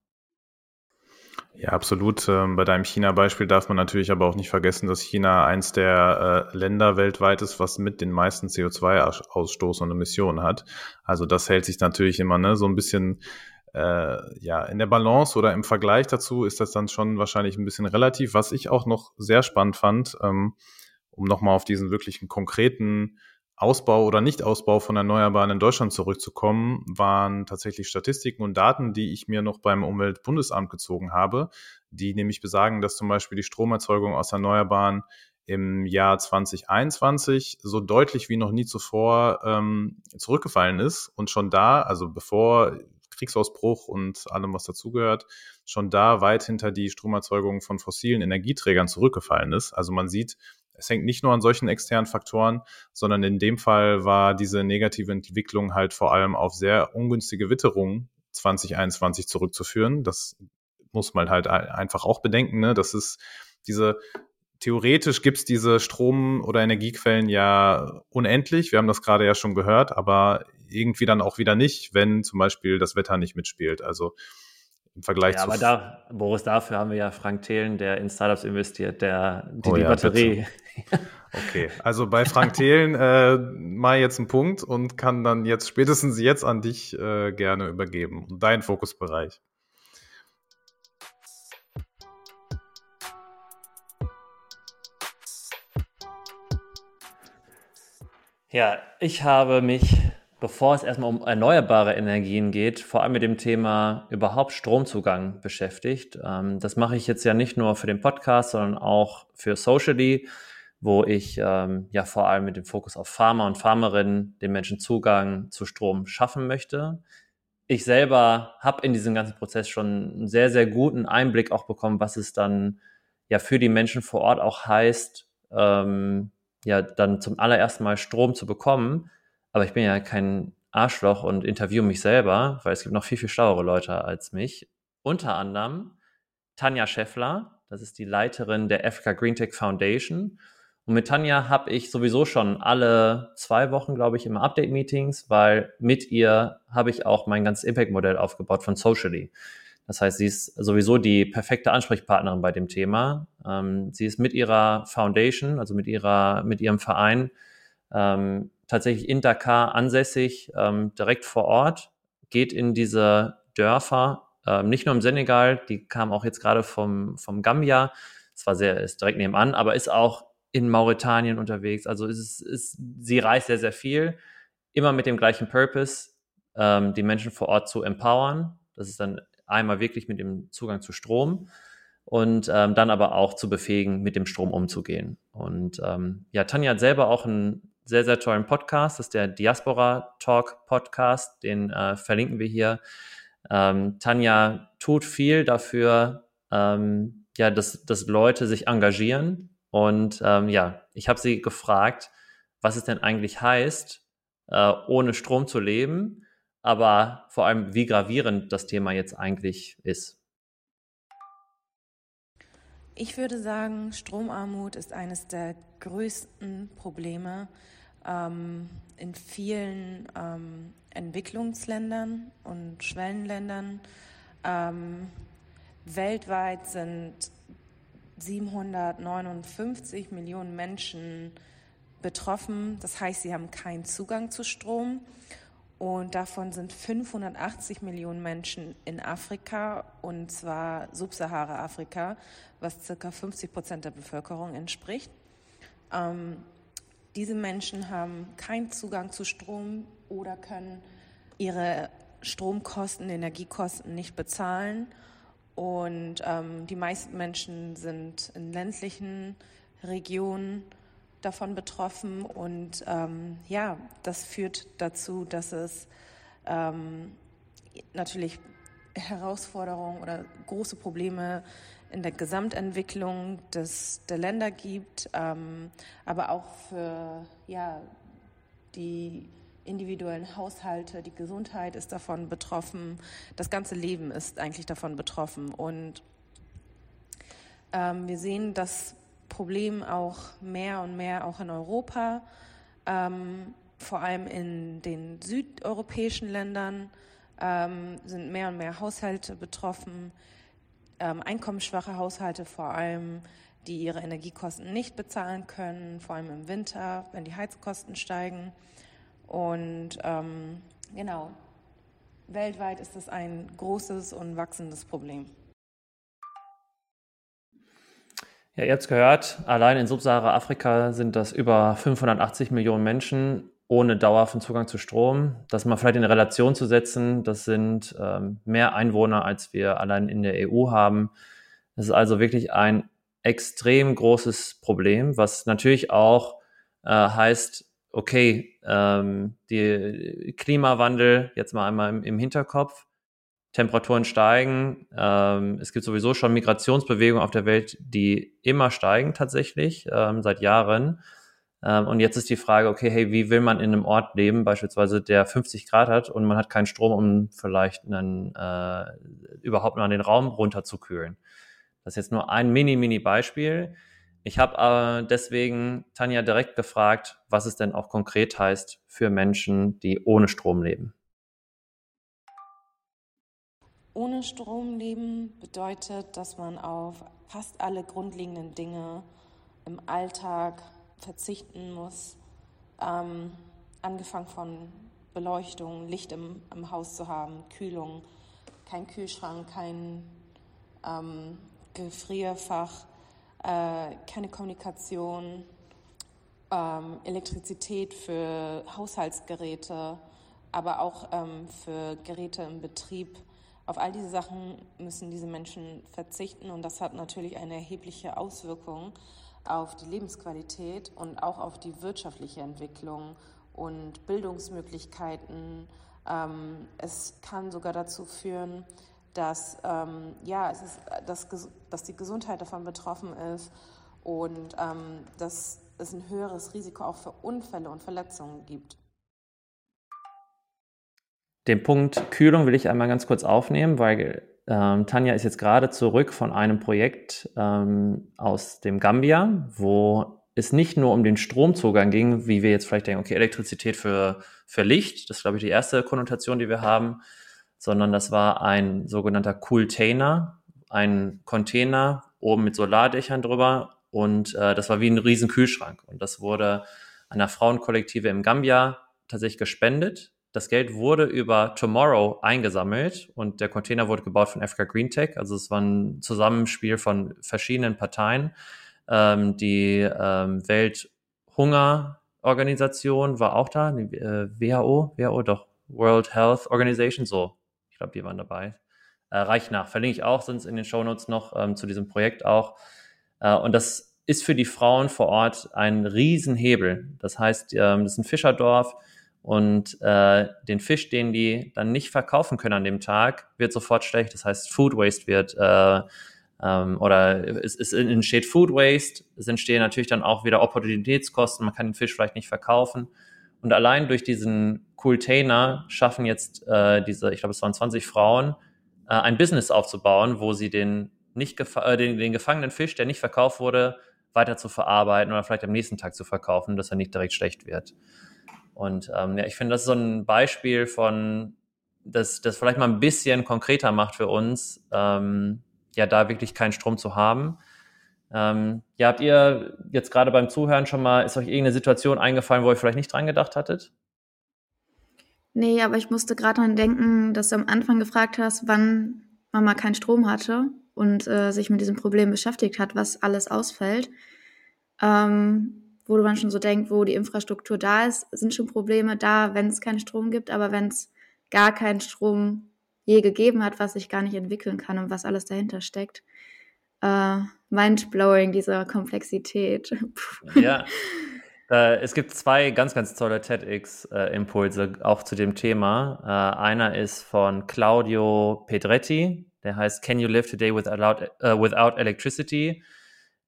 Ja, absolut. Ähm, bei deinem China-Beispiel darf man natürlich aber auch nicht vergessen, dass China eins der äh, Länder weltweit ist, was mit den meisten CO2-Ausstoß und Emissionen hat. Also das hält sich natürlich immer ne, so ein bisschen äh, ja in der Balance oder im Vergleich dazu ist das dann schon wahrscheinlich ein bisschen relativ. Was ich auch noch sehr spannend fand, ähm, um nochmal auf diesen wirklichen konkreten Ausbau oder Nichtausbau von Erneuerbaren in Deutschland zurückzukommen, waren tatsächlich Statistiken und Daten, die ich mir noch beim Umweltbundesamt gezogen habe, die nämlich besagen, dass zum Beispiel die Stromerzeugung aus Erneuerbaren im Jahr 2021 so deutlich wie noch nie zuvor ähm, zurückgefallen ist und schon da, also bevor Kriegsausbruch und allem, was dazugehört, schon da weit hinter die Stromerzeugung von fossilen Energieträgern zurückgefallen ist. Also man sieht, es hängt nicht nur an solchen externen Faktoren, sondern in dem Fall war diese negative Entwicklung halt vor allem auf sehr ungünstige Witterungen 2021 zurückzuführen. Das muss man halt einfach auch bedenken. Ne? Das ist diese theoretisch gibt es diese Strom- oder Energiequellen ja unendlich. Wir haben das gerade ja schon gehört, aber irgendwie dann auch wieder nicht, wenn zum Beispiel das Wetter nicht mitspielt. Also im Vergleich ja, zu. Aber da, Boris, dafür haben wir ja Frank Thelen, der in Startups investiert, der die, oh, die ja, Batterie. Okay, also bei Frank Thelen äh, mal jetzt einen Punkt und kann dann jetzt spätestens jetzt an dich äh, gerne übergeben. Dein Fokusbereich. Ja, ich habe mich bevor es erstmal um erneuerbare Energien geht, vor allem mit dem Thema überhaupt Stromzugang beschäftigt. Ähm, das mache ich jetzt ja nicht nur für den Podcast, sondern auch für Socially, wo ich ähm, ja vor allem mit dem Fokus auf Farmer und Farmerinnen den Menschen Zugang zu Strom schaffen möchte. Ich selber habe in diesem ganzen Prozess schon einen sehr, sehr guten Einblick auch bekommen, was es dann ja für die Menschen vor Ort auch heißt, ähm, ja dann zum allerersten Mal Strom zu bekommen aber ich bin ja kein Arschloch und interviewe mich selber, weil es gibt noch viel, viel schlauere Leute als mich. Unter anderem Tanja Scheffler, das ist die Leiterin der Africa Green Tech Foundation. Und mit Tanja habe ich sowieso schon alle zwei Wochen, glaube ich, immer Update-Meetings, weil mit ihr habe ich auch mein ganzes Impact-Modell aufgebaut von Socially. Das heißt, sie ist sowieso die perfekte Ansprechpartnerin bei dem Thema. Ähm, sie ist mit ihrer Foundation, also mit ihrer, mit ihrem Verein, ähm, tatsächlich in Dakar ansässig, ähm, direkt vor Ort, geht in diese Dörfer, ähm, nicht nur im Senegal, die kam auch jetzt gerade vom, vom Gambia, zwar sehr, ist direkt nebenan, aber ist auch in Mauretanien unterwegs. Also ist, ist, sie reist sehr, sehr viel, immer mit dem gleichen Purpose, ähm, die Menschen vor Ort zu empowern. Das ist dann einmal wirklich mit dem Zugang zu Strom und ähm, dann aber auch zu befähigen, mit dem Strom umzugehen. Und ähm, ja, Tanja hat selber auch ein sehr, sehr tollen Podcast. Das ist der Diaspora Talk Podcast. Den äh, verlinken wir hier. Ähm, Tanja tut viel dafür, ähm, ja, dass, dass Leute sich engagieren. Und ähm, ja, ich habe sie gefragt, was es denn eigentlich heißt, äh, ohne Strom zu leben, aber vor allem, wie gravierend das Thema jetzt eigentlich ist. Ich würde sagen, Stromarmut ist eines der größten Probleme ähm, in vielen ähm, Entwicklungsländern und Schwellenländern. Ähm, weltweit sind 759 Millionen Menschen betroffen. Das heißt, sie haben keinen Zugang zu Strom. Und davon sind 580 Millionen Menschen in Afrika, und zwar Subsahara-Afrika, was circa 50 Prozent der Bevölkerung entspricht. Ähm, diese Menschen haben keinen Zugang zu Strom oder können ihre Stromkosten, Energiekosten nicht bezahlen. Und ähm, die meisten Menschen sind in ländlichen Regionen davon betroffen. Und ähm, ja, das führt dazu, dass es ähm, natürlich Herausforderungen oder große Probleme in der Gesamtentwicklung des, der Länder gibt, ähm, aber auch für ja, die individuellen Haushalte, die Gesundheit ist davon betroffen, das ganze Leben ist eigentlich davon betroffen. Und ähm, wir sehen das Problem auch mehr und mehr auch in Europa, ähm, vor allem in den südeuropäischen Ländern ähm, sind mehr und mehr Haushalte betroffen, ähm, einkommensschwache Haushalte vor allem, die ihre Energiekosten nicht bezahlen können, vor allem im Winter, wenn die Heizkosten steigen. Und ähm, genau, weltweit ist es ein großes und wachsendes Problem. Ja, ihr habt es gehört, allein in Subsahara-Afrika sind das über 580 Millionen Menschen ohne dauerhaften Zugang zu Strom. Das mal vielleicht in Relation zu setzen, das sind ähm, mehr Einwohner, als wir allein in der EU haben. Das ist also wirklich ein extrem großes Problem, was natürlich auch äh, heißt, okay, ähm, die Klimawandel jetzt mal einmal im, im Hinterkopf, Temperaturen steigen, ähm, es gibt sowieso schon Migrationsbewegungen auf der Welt, die immer steigen tatsächlich ähm, seit Jahren. Ähm, und jetzt ist die Frage, okay, hey, wie will man in einem Ort leben, beispielsweise der 50 Grad hat und man hat keinen Strom, um vielleicht einen, äh, überhaupt mal den Raum runterzukühlen. Das ist jetzt nur ein mini, mini Beispiel. Ich habe äh, deswegen Tanja direkt gefragt, was es denn auch konkret heißt für Menschen, die ohne Strom leben. Ohne Strom leben bedeutet, dass man auf fast alle grundlegenden Dinge im Alltag verzichten muss. Ähm, angefangen von Beleuchtung, Licht im, im, Haus zu haben, Kühlung, kein Kühlschrank, kein ähm, Gefrierfach, äh, keine Kommunikation, ähm, Elektrizität für Haushaltsgeräte, aber auch ähm, für Geräte im Betrieb. Auf all diese Sachen müssen diese Menschen verzichten und das hat natürlich eine erhebliche Auswirkung auf die Lebensqualität und auch auf die wirtschaftliche Entwicklung und Bildungsmöglichkeiten. Ähm, es kann sogar dazu führen, dass, ähm, ja, es ist, dass, dass die Gesundheit davon betroffen ist und ähm, dass es ein höheres Risiko auch für Unfälle und Verletzungen gibt. Den Punkt Kühlung will ich einmal ganz kurz aufnehmen, weil ähm, Tanja ist jetzt gerade zurück von einem Projekt ähm, aus dem Gambia, wo es nicht nur um den Stromzugang ging, wie wir jetzt vielleicht denken, okay, Elektrizität für, für Licht, das ist, glaube ich, die erste Konnotation, die wir haben, sondern das war ein sogenannter Cooltainer, ein Container oben mit Solardächern drüber und äh, das war wie ein riesen Kühlschrank und das wurde einer Frauenkollektive im Gambia tatsächlich gespendet. Das Geld wurde über Tomorrow eingesammelt und der Container wurde gebaut von Africa Green Tech. Also es war ein Zusammenspiel von verschiedenen Parteien. Ähm, die ähm, Welthungerorganisation war auch da, die äh, WHO, WHO doch, World Health Organization, so ich glaube, die waren dabei. Äh, reicht nach. Verlinke ich auch sonst in den Shownotes noch ähm, zu diesem Projekt auch. Äh, und das ist für die Frauen vor Ort ein Riesenhebel. Das heißt, ähm, das ist ein Fischerdorf und äh, den Fisch, den die dann nicht verkaufen können an dem Tag, wird sofort schlecht. Das heißt, Food Waste wird äh, ähm, oder es, es entsteht Food Waste, es entstehen natürlich dann auch wieder Opportunitätskosten, man kann den Fisch vielleicht nicht verkaufen. Und allein durch diesen Cooltainer schaffen jetzt äh, diese, ich glaube, es waren 20 Frauen, äh, ein Business aufzubauen, wo sie den, nicht äh, den, den gefangenen Fisch, der nicht verkauft wurde, weiter zu verarbeiten oder vielleicht am nächsten Tag zu verkaufen, dass er nicht direkt schlecht wird. Und ähm, ja, ich finde, das ist so ein Beispiel von, das, das vielleicht mal ein bisschen konkreter macht für uns, ähm, ja, da wirklich keinen Strom zu haben. Ähm, ja, habt ihr jetzt gerade beim Zuhören schon mal, ist euch irgendeine Situation eingefallen, wo ihr vielleicht nicht dran gedacht hattet? Nee, aber ich musste gerade dran denken, dass du am Anfang gefragt hast, wann man mal keinen Strom hatte und äh, sich mit diesem Problem beschäftigt hat, was alles ausfällt. Ähm, wo man schon so denkt, wo die Infrastruktur da ist, sind schon Probleme da, wenn es keinen Strom gibt, aber wenn es gar keinen Strom je gegeben hat, was sich gar nicht entwickeln kann und was alles dahinter steckt. Äh, mindblowing, diese Komplexität. ja. Äh, es gibt zwei ganz, ganz tolle TEDx-Impulse äh, auch zu dem Thema. Äh, einer ist von Claudio Pedretti, der heißt Can you live today without, uh, without electricity?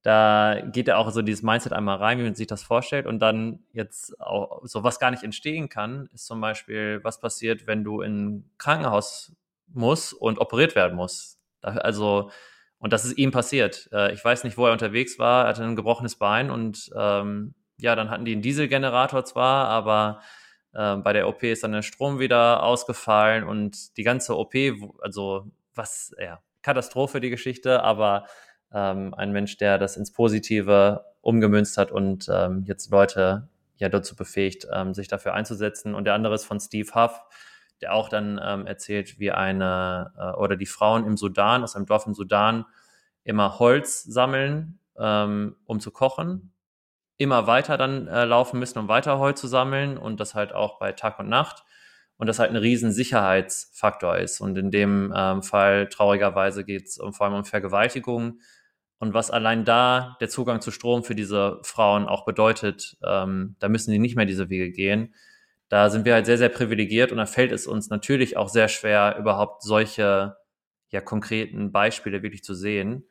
Da geht er auch so dieses Mindset einmal rein, wie man sich das vorstellt. Und dann jetzt auch so, was gar nicht entstehen kann, ist zum Beispiel, was passiert, wenn du in ein Krankenhaus musst und operiert werden musst. Also, und das ist ihm passiert. Ich weiß nicht, wo er unterwegs war. Er hatte ein gebrochenes Bein und ähm, ja, dann hatten die einen Dieselgenerator zwar, aber äh, bei der OP ist dann der Strom wieder ausgefallen und die ganze OP, also was, ja, Katastrophe die Geschichte, aber ähm, ein Mensch, der das ins Positive umgemünzt hat und ähm, jetzt Leute ja dazu befähigt, ähm, sich dafür einzusetzen. Und der andere ist von Steve Huff, der auch dann ähm, erzählt, wie eine äh, oder die Frauen im Sudan, aus einem Dorf im Sudan, immer Holz sammeln, ähm, um zu kochen immer weiter dann äh, laufen müssen, um weiter Holz zu sammeln und das halt auch bei Tag und Nacht und das halt ein riesen Sicherheitsfaktor ist. Und in dem ähm, Fall traurigerweise geht es um, vor allem um Vergewaltigung und was allein da der Zugang zu Strom für diese Frauen auch bedeutet, ähm, da müssen die nicht mehr diese Wege gehen. Da sind wir halt sehr, sehr privilegiert und da fällt es uns natürlich auch sehr schwer, überhaupt solche ja, konkreten Beispiele wirklich zu sehen.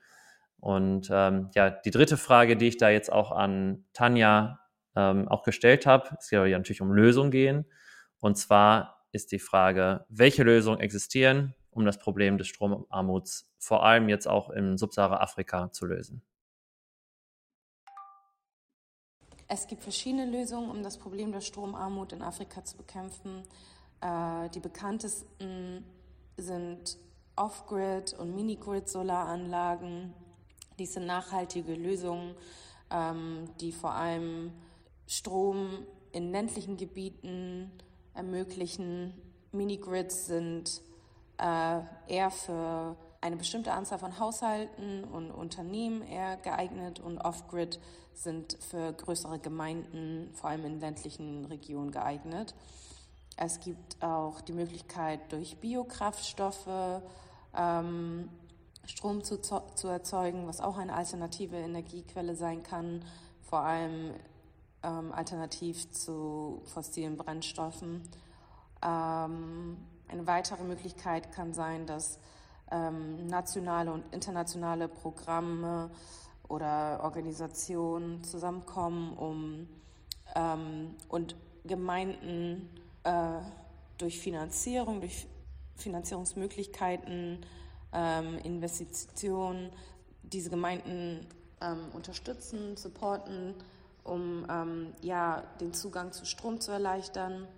Und ähm, ja, die dritte Frage, die ich da jetzt auch an Tanja ähm, auch gestellt habe, es soll ja natürlich um Lösungen gehen. Und zwar ist die Frage, welche Lösungen existieren, um das Problem des Stromarmuts vor allem jetzt auch im Subsahara-Afrika zu lösen? Es gibt verschiedene Lösungen, um das Problem der Stromarmut in Afrika zu bekämpfen. Äh, die bekanntesten sind Off-Grid und Mini-Grid-Solaranlagen dies sind nachhaltige Lösungen, ähm, die vor allem Strom in ländlichen Gebieten ermöglichen. Minigrids sind äh, eher für eine bestimmte Anzahl von Haushalten und Unternehmen eher geeignet und Off-Grid sind für größere Gemeinden, vor allem in ländlichen Regionen geeignet. Es gibt auch die Möglichkeit, durch Biokraftstoffe ähm, Strom zu, zu erzeugen, was auch eine alternative Energiequelle sein kann, vor allem ähm, alternativ zu fossilen Brennstoffen. Ähm, eine weitere Möglichkeit kann sein, dass ähm, nationale und internationale Programme oder Organisationen zusammenkommen, um ähm, und Gemeinden äh, durch Finanzierung, durch Finanzierungsmöglichkeiten ähm, Investitionen diese Gemeinden ähm, unterstützen, supporten, um ähm, ja, den Zugang zu Strom zu erleichtern.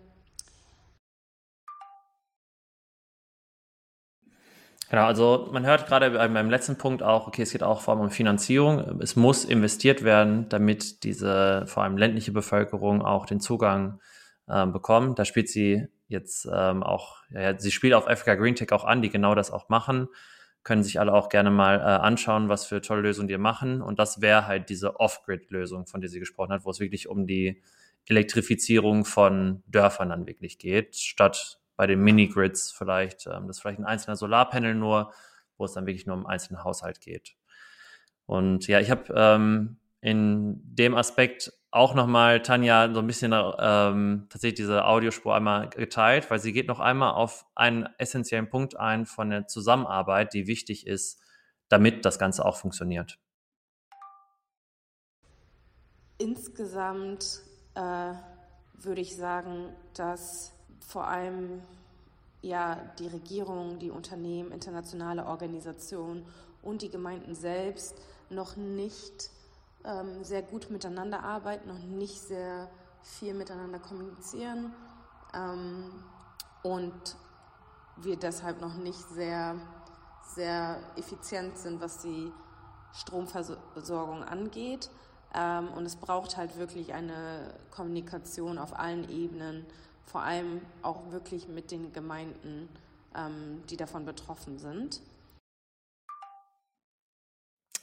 Genau, also man hört gerade beim letzten Punkt auch, okay, es geht auch vor allem um Finanzierung. Es muss investiert werden, damit diese vor allem ländliche Bevölkerung auch den Zugang äh, bekommt. Da spielt sie jetzt ähm, auch, ja, sie spielt auf Africa Green Tech auch an, die genau das auch machen. Können sich alle auch gerne mal äh, anschauen, was für tolle Lösungen die machen. Und das wäre halt diese Off-Grid-Lösung, von der sie gesprochen hat, wo es wirklich um die Elektrifizierung von Dörfern dann wirklich geht, statt bei den Mini-Grids vielleicht, ähm, das ist vielleicht ein einzelner Solarpanel nur, wo es dann wirklich nur um einen einzelnen Haushalt geht. Und ja, ich habe ähm, in dem Aspekt auch nochmal Tanja so ein bisschen ähm, tatsächlich diese Audiospur einmal geteilt, weil sie geht noch einmal auf einen essentiellen Punkt ein von der Zusammenarbeit, die wichtig ist, damit das Ganze auch funktioniert. Insgesamt äh, würde ich sagen, dass vor allem ja die Regierung, die Unternehmen, internationale Organisationen und die Gemeinden selbst noch nicht ähm, sehr gut miteinander arbeiten und nicht sehr viel miteinander kommunizieren ähm, und wir deshalb noch nicht sehr, sehr effizient sind, was die Stromversorgung angeht. Ähm, und es braucht halt wirklich eine Kommunikation auf allen Ebenen, vor allem auch wirklich mit den Gemeinden, ähm, die davon betroffen sind.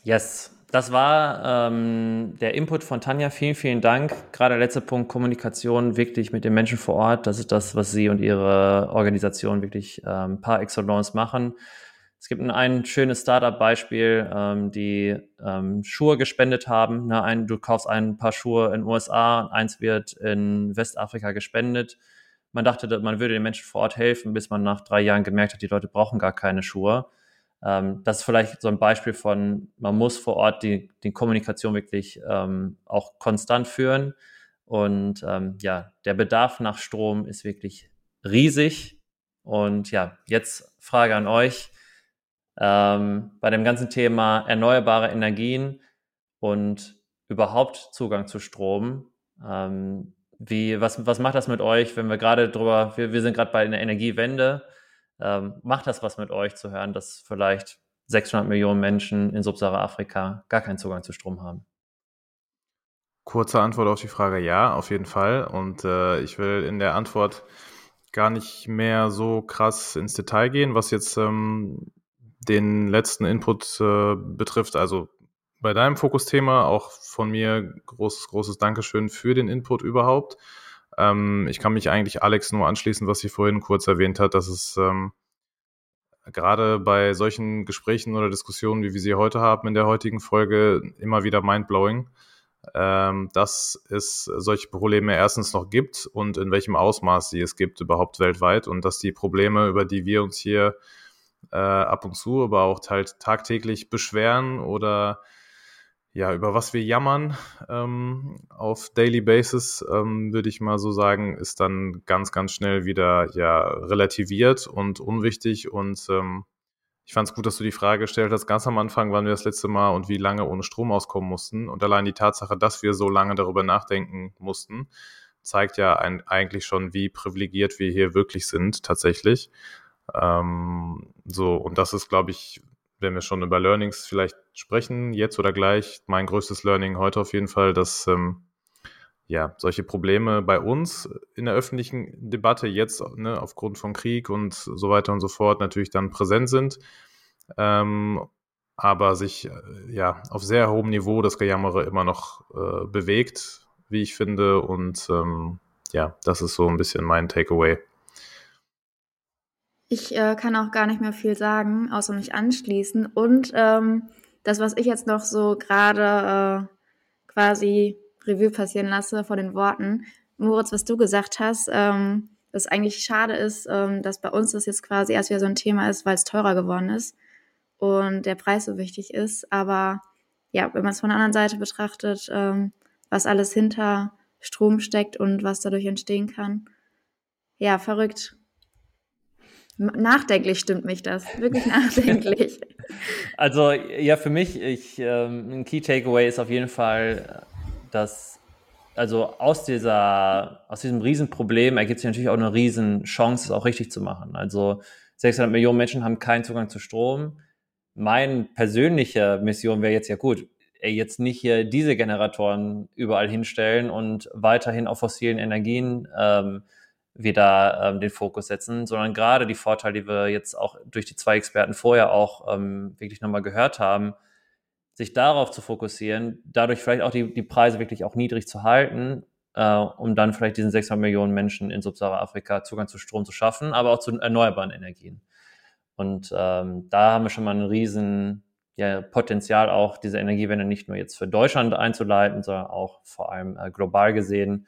Yes, das war ähm, der Input von Tanja. Vielen, vielen Dank. Gerade der letzte Punkt, Kommunikation wirklich mit den Menschen vor Ort. Das ist das, was Sie und Ihre Organisation wirklich ähm, par excellence machen. Es gibt ein, ein schönes Startup-Beispiel, ähm, die ähm, Schuhe gespendet haben. Ne, ein, du kaufst ein paar Schuhe in den USA, eins wird in Westafrika gespendet. Man dachte, man würde den Menschen vor Ort helfen, bis man nach drei Jahren gemerkt hat, die Leute brauchen gar keine Schuhe. Ähm, das ist vielleicht so ein Beispiel von, man muss vor Ort die, die Kommunikation wirklich ähm, auch konstant führen. Und ähm, ja, der Bedarf nach Strom ist wirklich riesig. Und ja, jetzt Frage an euch. Ähm, bei dem ganzen Thema erneuerbare Energien und überhaupt Zugang zu Strom. Ähm, wie, was, was macht das mit euch, wenn wir gerade drüber, wir, wir sind gerade bei einer Energiewende, ähm, macht das was mit euch zu hören, dass vielleicht 600 Millionen Menschen in Subsahara-Afrika gar keinen Zugang zu Strom haben? Kurze Antwort auf die Frage, ja, auf jeden Fall. Und äh, ich will in der Antwort gar nicht mehr so krass ins Detail gehen, was jetzt ähm, den letzten Input äh, betrifft. Also bei deinem Fokusthema auch von mir großes, großes Dankeschön für den Input überhaupt. Ähm, ich kann mich eigentlich Alex nur anschließen, was sie vorhin kurz erwähnt hat, dass es ähm, gerade bei solchen Gesprächen oder Diskussionen, wie wir sie heute haben in der heutigen Folge, immer wieder mindblowing, ähm, dass es solche Probleme erstens noch gibt und in welchem Ausmaß sie es gibt überhaupt weltweit und dass die Probleme, über die wir uns hier äh, ab und zu, aber auch halt tagtäglich beschweren oder ja, über was wir jammern ähm, auf Daily Basis, ähm, würde ich mal so sagen, ist dann ganz, ganz schnell wieder ja relativiert und unwichtig. Und ähm, ich fand es gut, dass du die Frage gestellt hast, ganz am Anfang, wann wir das letzte Mal und wie lange ohne Strom auskommen mussten. Und allein die Tatsache, dass wir so lange darüber nachdenken mussten, zeigt ja ein, eigentlich schon, wie privilegiert wir hier wirklich sind, tatsächlich. Ähm, so, und das ist, glaube ich, wenn wir schon über Learnings vielleicht sprechen, jetzt oder gleich, mein größtes Learning heute auf jeden Fall, dass ähm, ja, solche Probleme bei uns in der öffentlichen Debatte jetzt ne, aufgrund von Krieg und so weiter und so fort natürlich dann präsent sind, ähm, aber sich äh, ja auf sehr hohem Niveau das Gejammere immer noch äh, bewegt, wie ich finde. Und ähm, ja, das ist so ein bisschen mein Takeaway. Ich äh, kann auch gar nicht mehr viel sagen, außer mich anschließen. Und ähm, das, was ich jetzt noch so gerade äh, quasi Revue passieren lasse vor den Worten, Moritz, was du gesagt hast, ähm, dass eigentlich schade ist, ähm, dass bei uns das jetzt quasi erst wieder so ein Thema ist, weil es teurer geworden ist und der Preis so wichtig ist. Aber ja, wenn man es von der anderen Seite betrachtet, ähm, was alles hinter Strom steckt und was dadurch entstehen kann, ja, verrückt. Nachdenklich stimmt mich das. Wirklich nachdenklich. Also, ja, für mich, ich, ähm, ein Key Takeaway ist auf jeden Fall, dass, also aus dieser, aus diesem Riesenproblem ergibt sich natürlich auch eine Riesenchance, es auch richtig zu machen. Also, 600 Millionen Menschen haben keinen Zugang zu Strom. Meine persönliche Mission wäre jetzt ja gut, jetzt nicht hier diese Generatoren überall hinstellen und weiterhin auf fossilen Energien ähm, wir da ähm, den Fokus setzen, sondern gerade die Vorteile, die wir jetzt auch durch die zwei Experten vorher auch ähm, wirklich nochmal gehört haben, sich darauf zu fokussieren, dadurch vielleicht auch die, die Preise wirklich auch niedrig zu halten, äh, um dann vielleicht diesen 600 Millionen Menschen in Subsahara-Afrika Zugang zu Strom zu schaffen, aber auch zu erneuerbaren Energien. Und ähm, da haben wir schon mal ein riesen ja, Potenzial auch, diese Energiewende nicht nur jetzt für Deutschland einzuleiten, sondern auch vor allem äh, global gesehen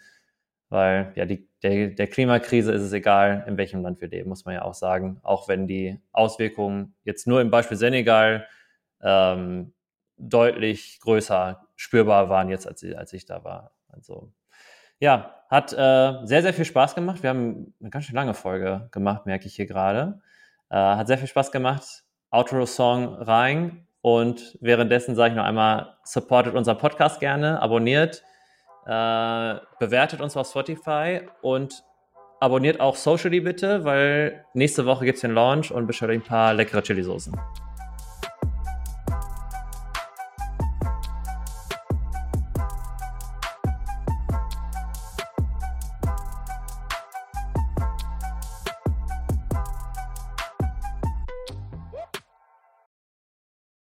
weil ja die, der, der Klimakrise ist es egal, in welchem Land wir leben, muss man ja auch sagen. Auch wenn die Auswirkungen jetzt nur im Beispiel Senegal ähm, deutlich größer spürbar waren jetzt, als, als ich da war. Also ja, hat äh, sehr, sehr viel Spaß gemacht. Wir haben eine ganz schön lange Folge gemacht, merke ich hier gerade. Äh, hat sehr viel Spaß gemacht. Outro-Song rein. Und währenddessen sage ich noch einmal, supportet unseren Podcast gerne, abonniert, äh, bewertet uns auf Spotify und abonniert auch Socially bitte, weil nächste Woche gibt es den Launch und bestellt ein paar leckere Chili-Soßen.